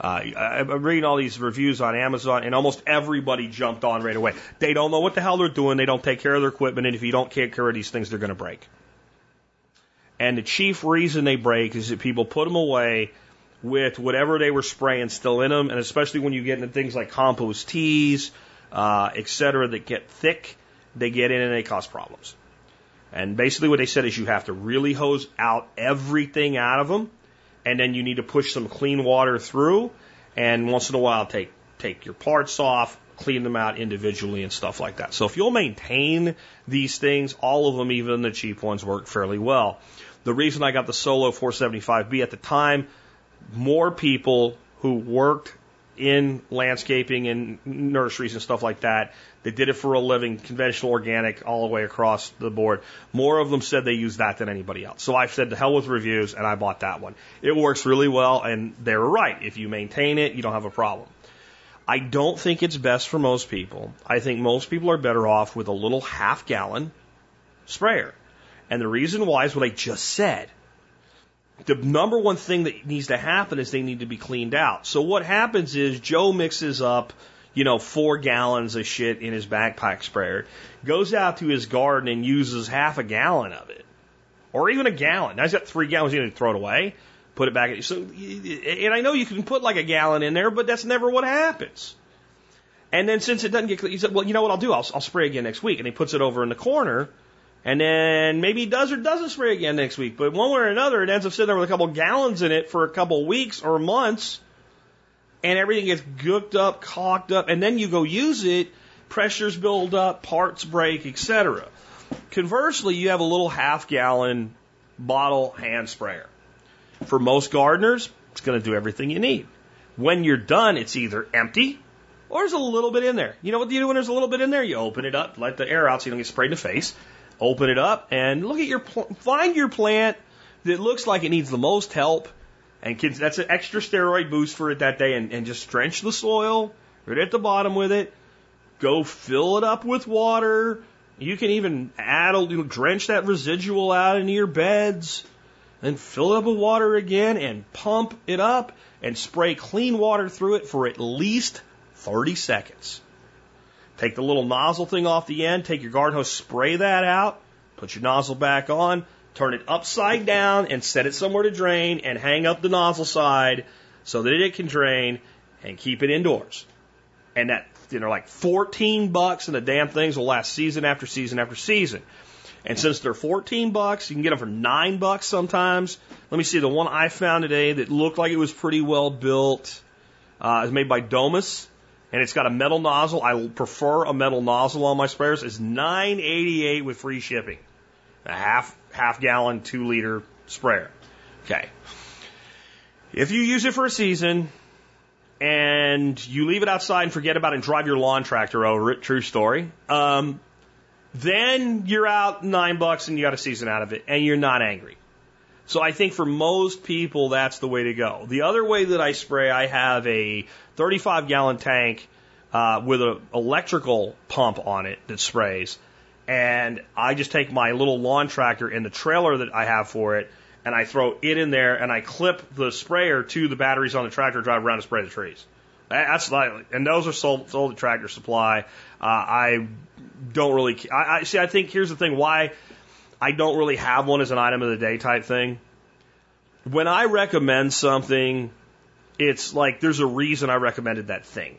Uh, I'm reading all these reviews on Amazon, and almost everybody jumped on right away. They don't know what the hell they're doing. They don't take care of their equipment, and if you don't take care of these things, they're going to break. And the chief reason they break is that people put them away with whatever they were spraying still in them, and especially when you get into things like compost teas, uh, et cetera, that get thick, they get in and they cause problems. And basically what they said is you have to really hose out everything out of them, and then you need to push some clean water through, and once in a while take take your parts off, clean them out individually and stuff like that. So if you'll maintain these things, all of them, even the cheap ones, work fairly well. The reason I got the Solo 475B at the time, more people who worked in landscaping and nurseries and stuff like that They did it for a living, conventional organic, all the way across the board. More of them said they use that than anybody else. So I said to hell with reviews, and I bought that one. It works really well, and they were right. If you maintain it, you don't have a problem. I don't think it's best for most people. I think most people are better off with a little half gallon sprayer. And the reason why is what I just said. The number one thing that needs to happen is they need to be cleaned out. So what happens is Joe mixes up, you know, four gallons of shit in his backpack sprayer, goes out to his garden and uses half a gallon of it. Or even a gallon. Now he's got three gallons, he's going to throw it away put it back. In so, and I know you can put like a gallon in there, but that's never what happens. And then since it doesn't get, he said, well, you know what I'll do? I'll, I'll spray again next week. And he puts it over in the corner. And then maybe he does or doesn't spray again next week. But one way or another, it ends up sitting there with a couple gallons in it for a couple weeks or months. And everything gets gooked up, caulked up. And then you go use it, pressures build up, parts break, etc. Conversely, you have a little half gallon bottle hand sprayer. For most gardeners, it's going to do everything you need. When you're done, it's either empty or there's a little bit in there. You know what you do when there's a little bit in there? You open it up, let the air out so you don't get sprayed in the face. Open it up and look at your find your plant that looks like it needs the most help, and kids, that's an extra steroid boost for it that day, and, and just drench the soil right at the bottom with it. Go fill it up with water. You can even add, you know, drench that residual out into your beds then fill it up with water again and pump it up and spray clean water through it for at least 30 seconds. Take the little nozzle thing off the end, take your garden hose, spray that out, put your nozzle back on, turn it upside down and set it somewhere to drain and hang up the nozzle side so that it can drain and keep it indoors. And that, you know, like 14 bucks and the damn things will last season after season after season. And since they're 14 bucks, you can get them for 9 bucks sometimes. Let me see, the one I found today that looked like it was pretty well built uh, is made by Domus. And it's got a metal nozzle. I prefer a metal nozzle on my sprayers. It's 9.88 with free shipping. A half half gallon, two liter sprayer. Okay. If you use it for a season and you leave it outside and forget about it and drive your lawn tractor over it, true story, um, then you're out nine bucks and you got a season out of it and you're not angry. So I think for most people, that's the way to go. The other way that I spray, I have a 35 gallon tank uh, with an electrical pump on it that sprays. And I just take my little lawn tractor and the trailer that I have for it, and I throw it in there, and I clip the sprayer to the batteries on the tractor, drive around and spray the trees. That's like, and those are sold, sold at Tractor Supply. Uh, I don't really. I, I see. I think here's the thing: why I don't really have one as an item of the day type thing. When I recommend something, it's like there's a reason I recommended that thing.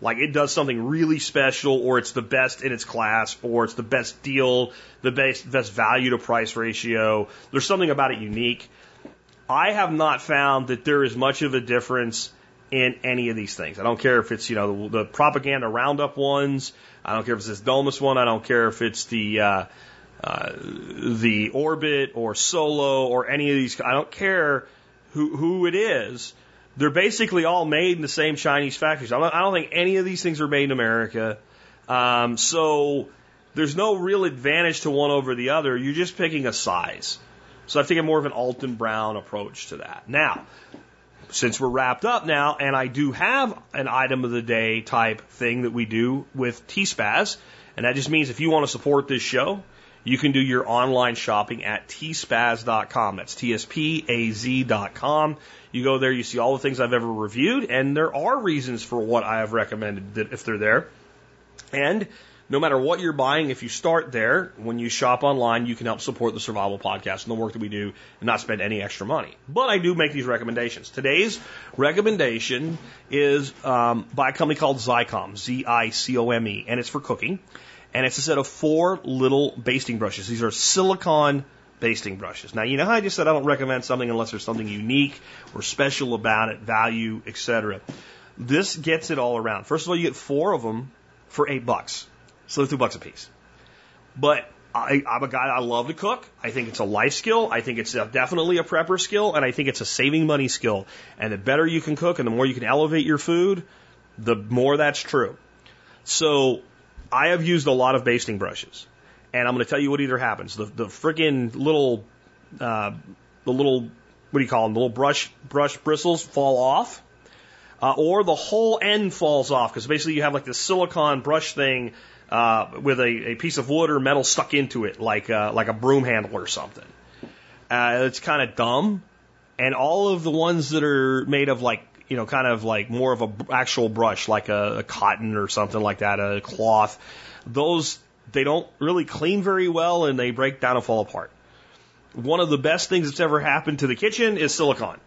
Like it does something really special, or it's the best in its class, or it's the best deal, the best best value to price ratio. There's something about it unique. I have not found that there is much of a difference in any of these things. I don't care if it's you know the, the propaganda roundup ones. I don't care if it's this Domus one. I don't care if it's the uh, uh, the Orbit or Solo or any of these. I don't care who who it is. They're basically all made in the same Chinese factories. I don't, I don't think any of these things are made in America. Um, so there's no real advantage to one over the other. You're just picking a size. So I've taken more of an Alton Brown approach to that. Now, since we're wrapped up now, and I do have an item of the day type thing that we do with T-Spaz, and that just means if you want to support this show, you can do your online shopping at tspaz.com. That's T-S-P-A-Z.com. You go there, you see all the things I've ever reviewed, and there are reasons for what I have recommended that if they're there. And no matter what you're buying, if you start there, when you shop online, you can help support the Survival Podcast and the work that we do and not spend any extra money. But I do make these recommendations. Today's recommendation is um, by a company called Zicome, Z-I-C-O-M-E, and it's for cooking. And it's a set of four little basting brushes. These are silicone basting brushes. Now, you know how I just said I don't recommend something unless there's something unique or special about it, value, etc. This gets it all around. First of all, you get four of them for eight bucks. So they're two bucks a piece. But I, I'm a guy I love to cook. I think it's a life skill. I think it's a, definitely a prepper skill, and I think it's a saving money skill. And the better you can cook, and the more you can elevate your food, the more that's true. So I have used a lot of basting brushes, and I'm going to tell you what either happens. The the little uh, the little what do you call them? The little brush brush bristles fall off. Uh, or the whole end falls off because basically you have like this silicon brush thing uh, with a, a piece of wood or metal stuck into it, like uh, like a broom handle or something. Uh, it's kind of dumb, and all of the ones that are made of like you know kind of like more of a actual brush, like a, a cotton or something like that, a cloth, those they don't really clean very well and they break down and fall apart. One of the best things that's ever happened to the kitchen is silicone.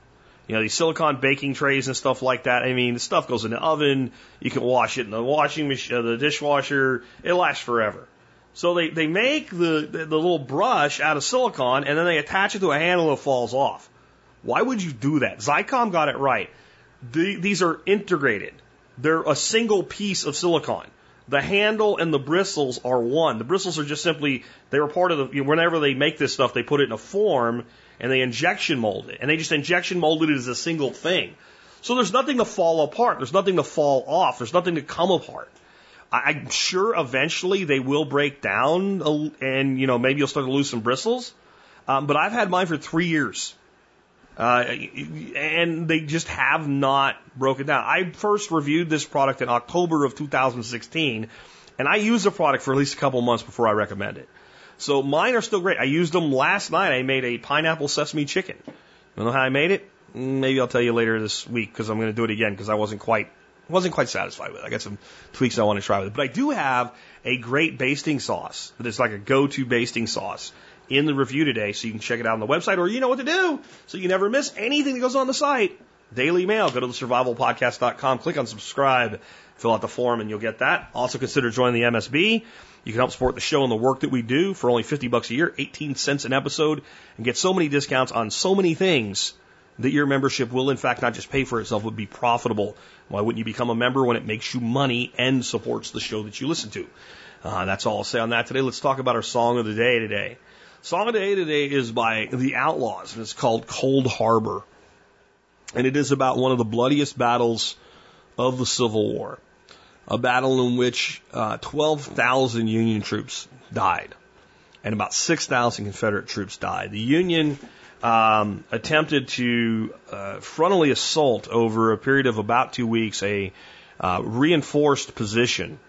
You know, these silicone baking trays and stuff like that. I mean, the stuff goes in the oven. You can wash it in the washing machine, uh, the dishwasher. It lasts forever. So they, they make the, the, the little brush out of silicone and then they attach it to a handle that falls off. Why would you do that? Zicome got it right. The, these are integrated. They're a single piece of silicon. The handle and the bristles are one. The bristles are just simply, they were part of the, you know, whenever they make this stuff, they put it in a form and they injection mold it. And they just injection molded it as a single thing. So there's nothing to fall apart. There's nothing to fall off. There's nothing to come apart. I- I'm sure eventually they will break down and, you know, maybe you'll start to lose some bristles. Um, but I've had mine for three years. Uh, and they just have not broken down. I first reviewed this product in October of 2016, and I used the product for at least a couple months before I recommend it. So mine are still great. I used them last night. I made a pineapple sesame chicken. You know how I made it? Mm, Maybe I'll tell you later this week because I'm going to do it again because I wasn't quite wasn't quite satisfied with it. I got some tweaks I want to try with it. But I do have a great basting sauce that is like a go-to basting sauce in the review today, so you can check it out on the website, or you know what to do, so you never miss anything that goes on the site. Daily Mail. Go to the survivalpodcast.com, click on subscribe, fill out the form, and you'll get that. Also consider joining the MSB. You can help support the show and the work that we do for only 50 bucks a year, 18 cents an episode, and get so many discounts on so many things that your membership will in fact not just pay for itself, but be profitable. Why wouldn't you become a member when it makes you money and supports the show that you listen to? Uh, that's all I'll say on that today. Let's talk about our song of the day today. Song of the day today is by The Outlaws, and it's called Cold Harbor. And it is about one of the bloodiest battles of the Civil War. A battle in which uh, 12,000 Union troops died, and about 6,000 Confederate troops died. The Union um, attempted to uh, frontally assault over a period of about two weeks a uh, reinforced position,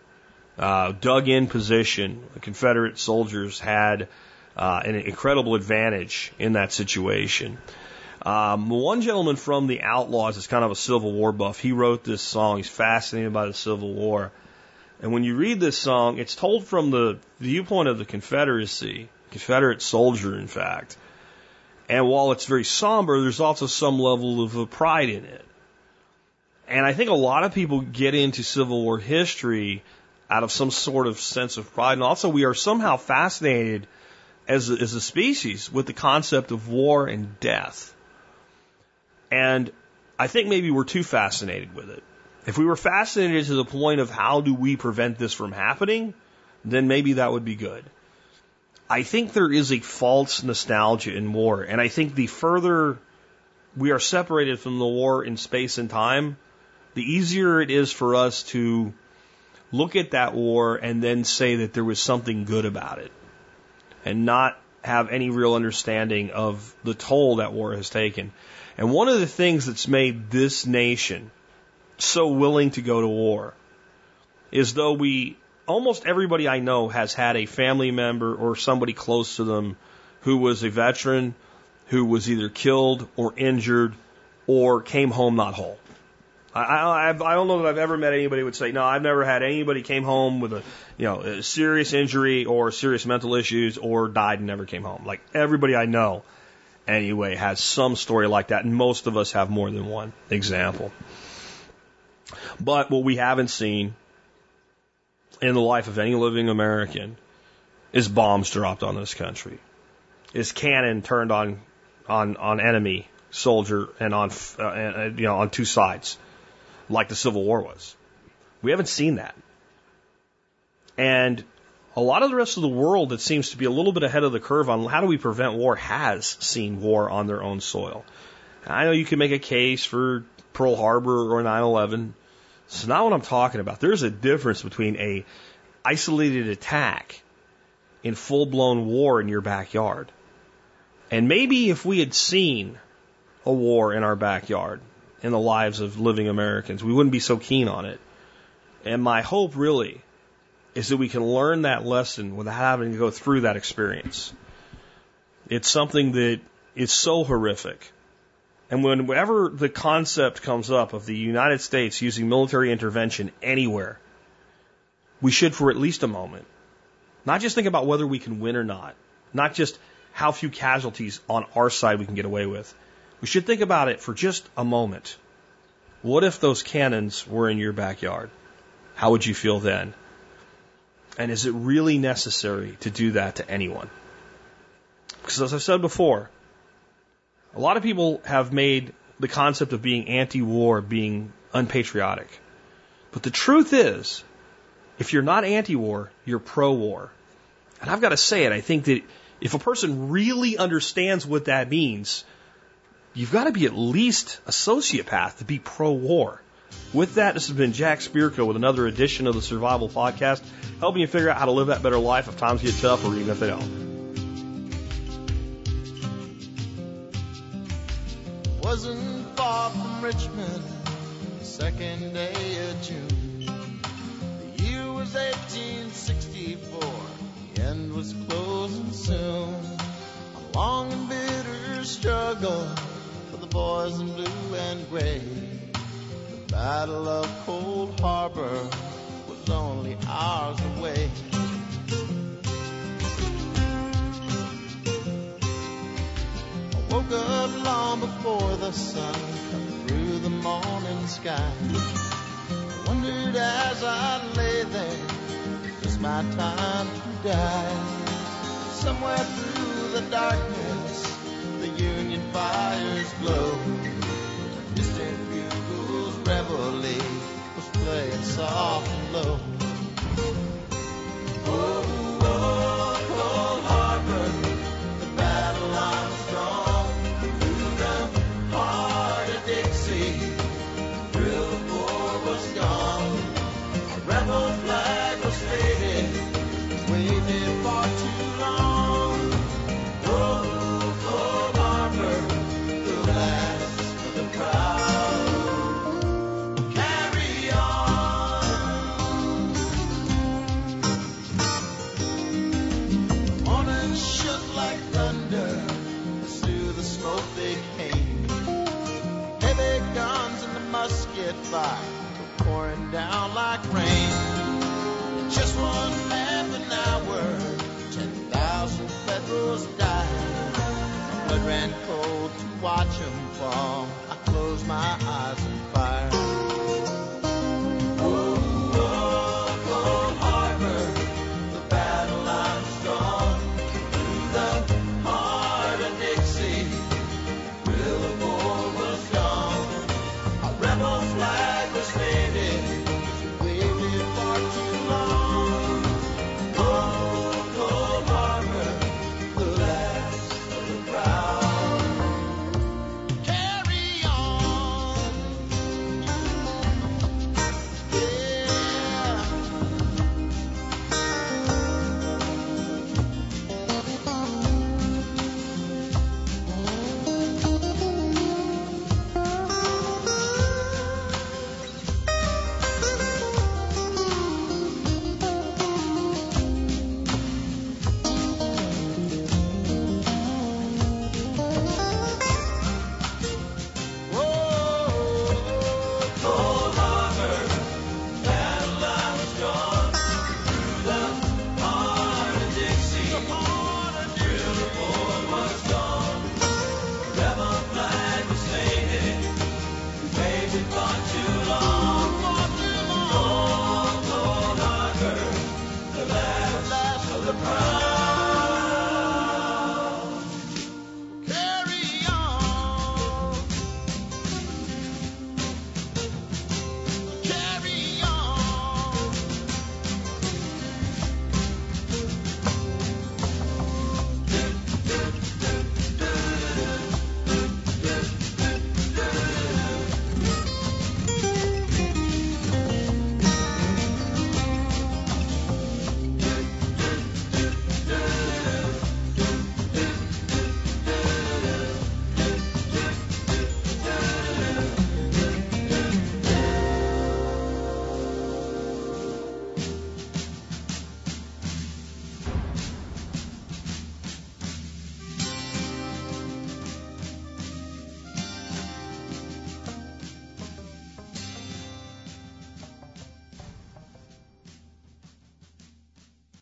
uh, dug in position. The Confederate soldiers had uh, an incredible advantage in that situation. Um, one gentleman from the Outlaws is kind of a Civil War buff. He wrote this song. He's fascinated by the Civil War. And when you read this song, it's told from the viewpoint of the Confederacy, Confederate soldier, in fact. And while it's very somber, there's also some level of pride in it. And I think a lot of people get into Civil War history out of some sort of sense of pride. And also, we are somehow fascinated as a, as a species with the concept of war and death. And I think maybe we're too fascinated with it. If we were fascinated to the point of how do we prevent this from happening, then maybe that would be good. I think there is a false nostalgia in war, and I think the further we are separated from the war in space and time, the easier it is for us to look at that war and then say that there was something good about it and not have any real understanding of the toll that war has taken. And one of the things that's made this nation so willing to go to war is though we almost everybody I know has had a family member or somebody close to them who was a veteran who was either killed or injured or came home not whole. I, I, I don't know that I've ever met anybody who would say, no, I've never had anybody came home with a, you know, a serious injury or serious mental issues or died and never came home. Like everybody I know, anyway, has some story like that, and most of us have more than one example. But what we haven't seen in the life of any living American is bombs dropped on this country, is cannon turned on on on enemy soldier and on uh, uh, you know on two sides. Like the Civil War was. We haven't seen that. And a lot of the rest of the world that seems to be a little bit ahead of the curve on how do we prevent war has seen war on their own soil. I know you can make a case for Pearl Harbor or 9/11. It's not what I'm talking about. There's a difference between a isolated attack in full-blown war in your backyard. And maybe if we had seen a war in our backyard in the lives of living Americans, we wouldn't be so keen on it. And my hope really is that we can learn that lesson without having to go through that experience. It's something that is so horrific. And whenever the concept comes up of the United States using military intervention anywhere, we should, for at least a moment, not just think about whether we can win or not, not just how few casualties on our side we can get away with. We should think about it for just a moment. What if those cannons were in your backyard? How would you feel then? And is it really necessary to do that to anyone? Because as I've said before, a lot of people have made the concept of being anti war being unpatriotic. But the truth is, if you're not anti war, you're pro war. And I've got to say it, I think that if a person really understands what that means, you've got to be at least a sociopath to be pro war. With that, this has been Jack Spirko with another edition of the Survival Podcast, helping you figure out how to live that better life if times get tough or even if they don't. Wasn't far from Richmond, second day of June. The year was 1864, the end was closing soon. A long and bitter struggle boys in blue and gray. The Battle of Cold Harbor was only hours away. I woke up long before the sun come through the morning sky. I wondered as I lay there, is my time to die? Somewhere through the darkness, Union fires glow. Distant bugles reveille was playing soft and low. Oh,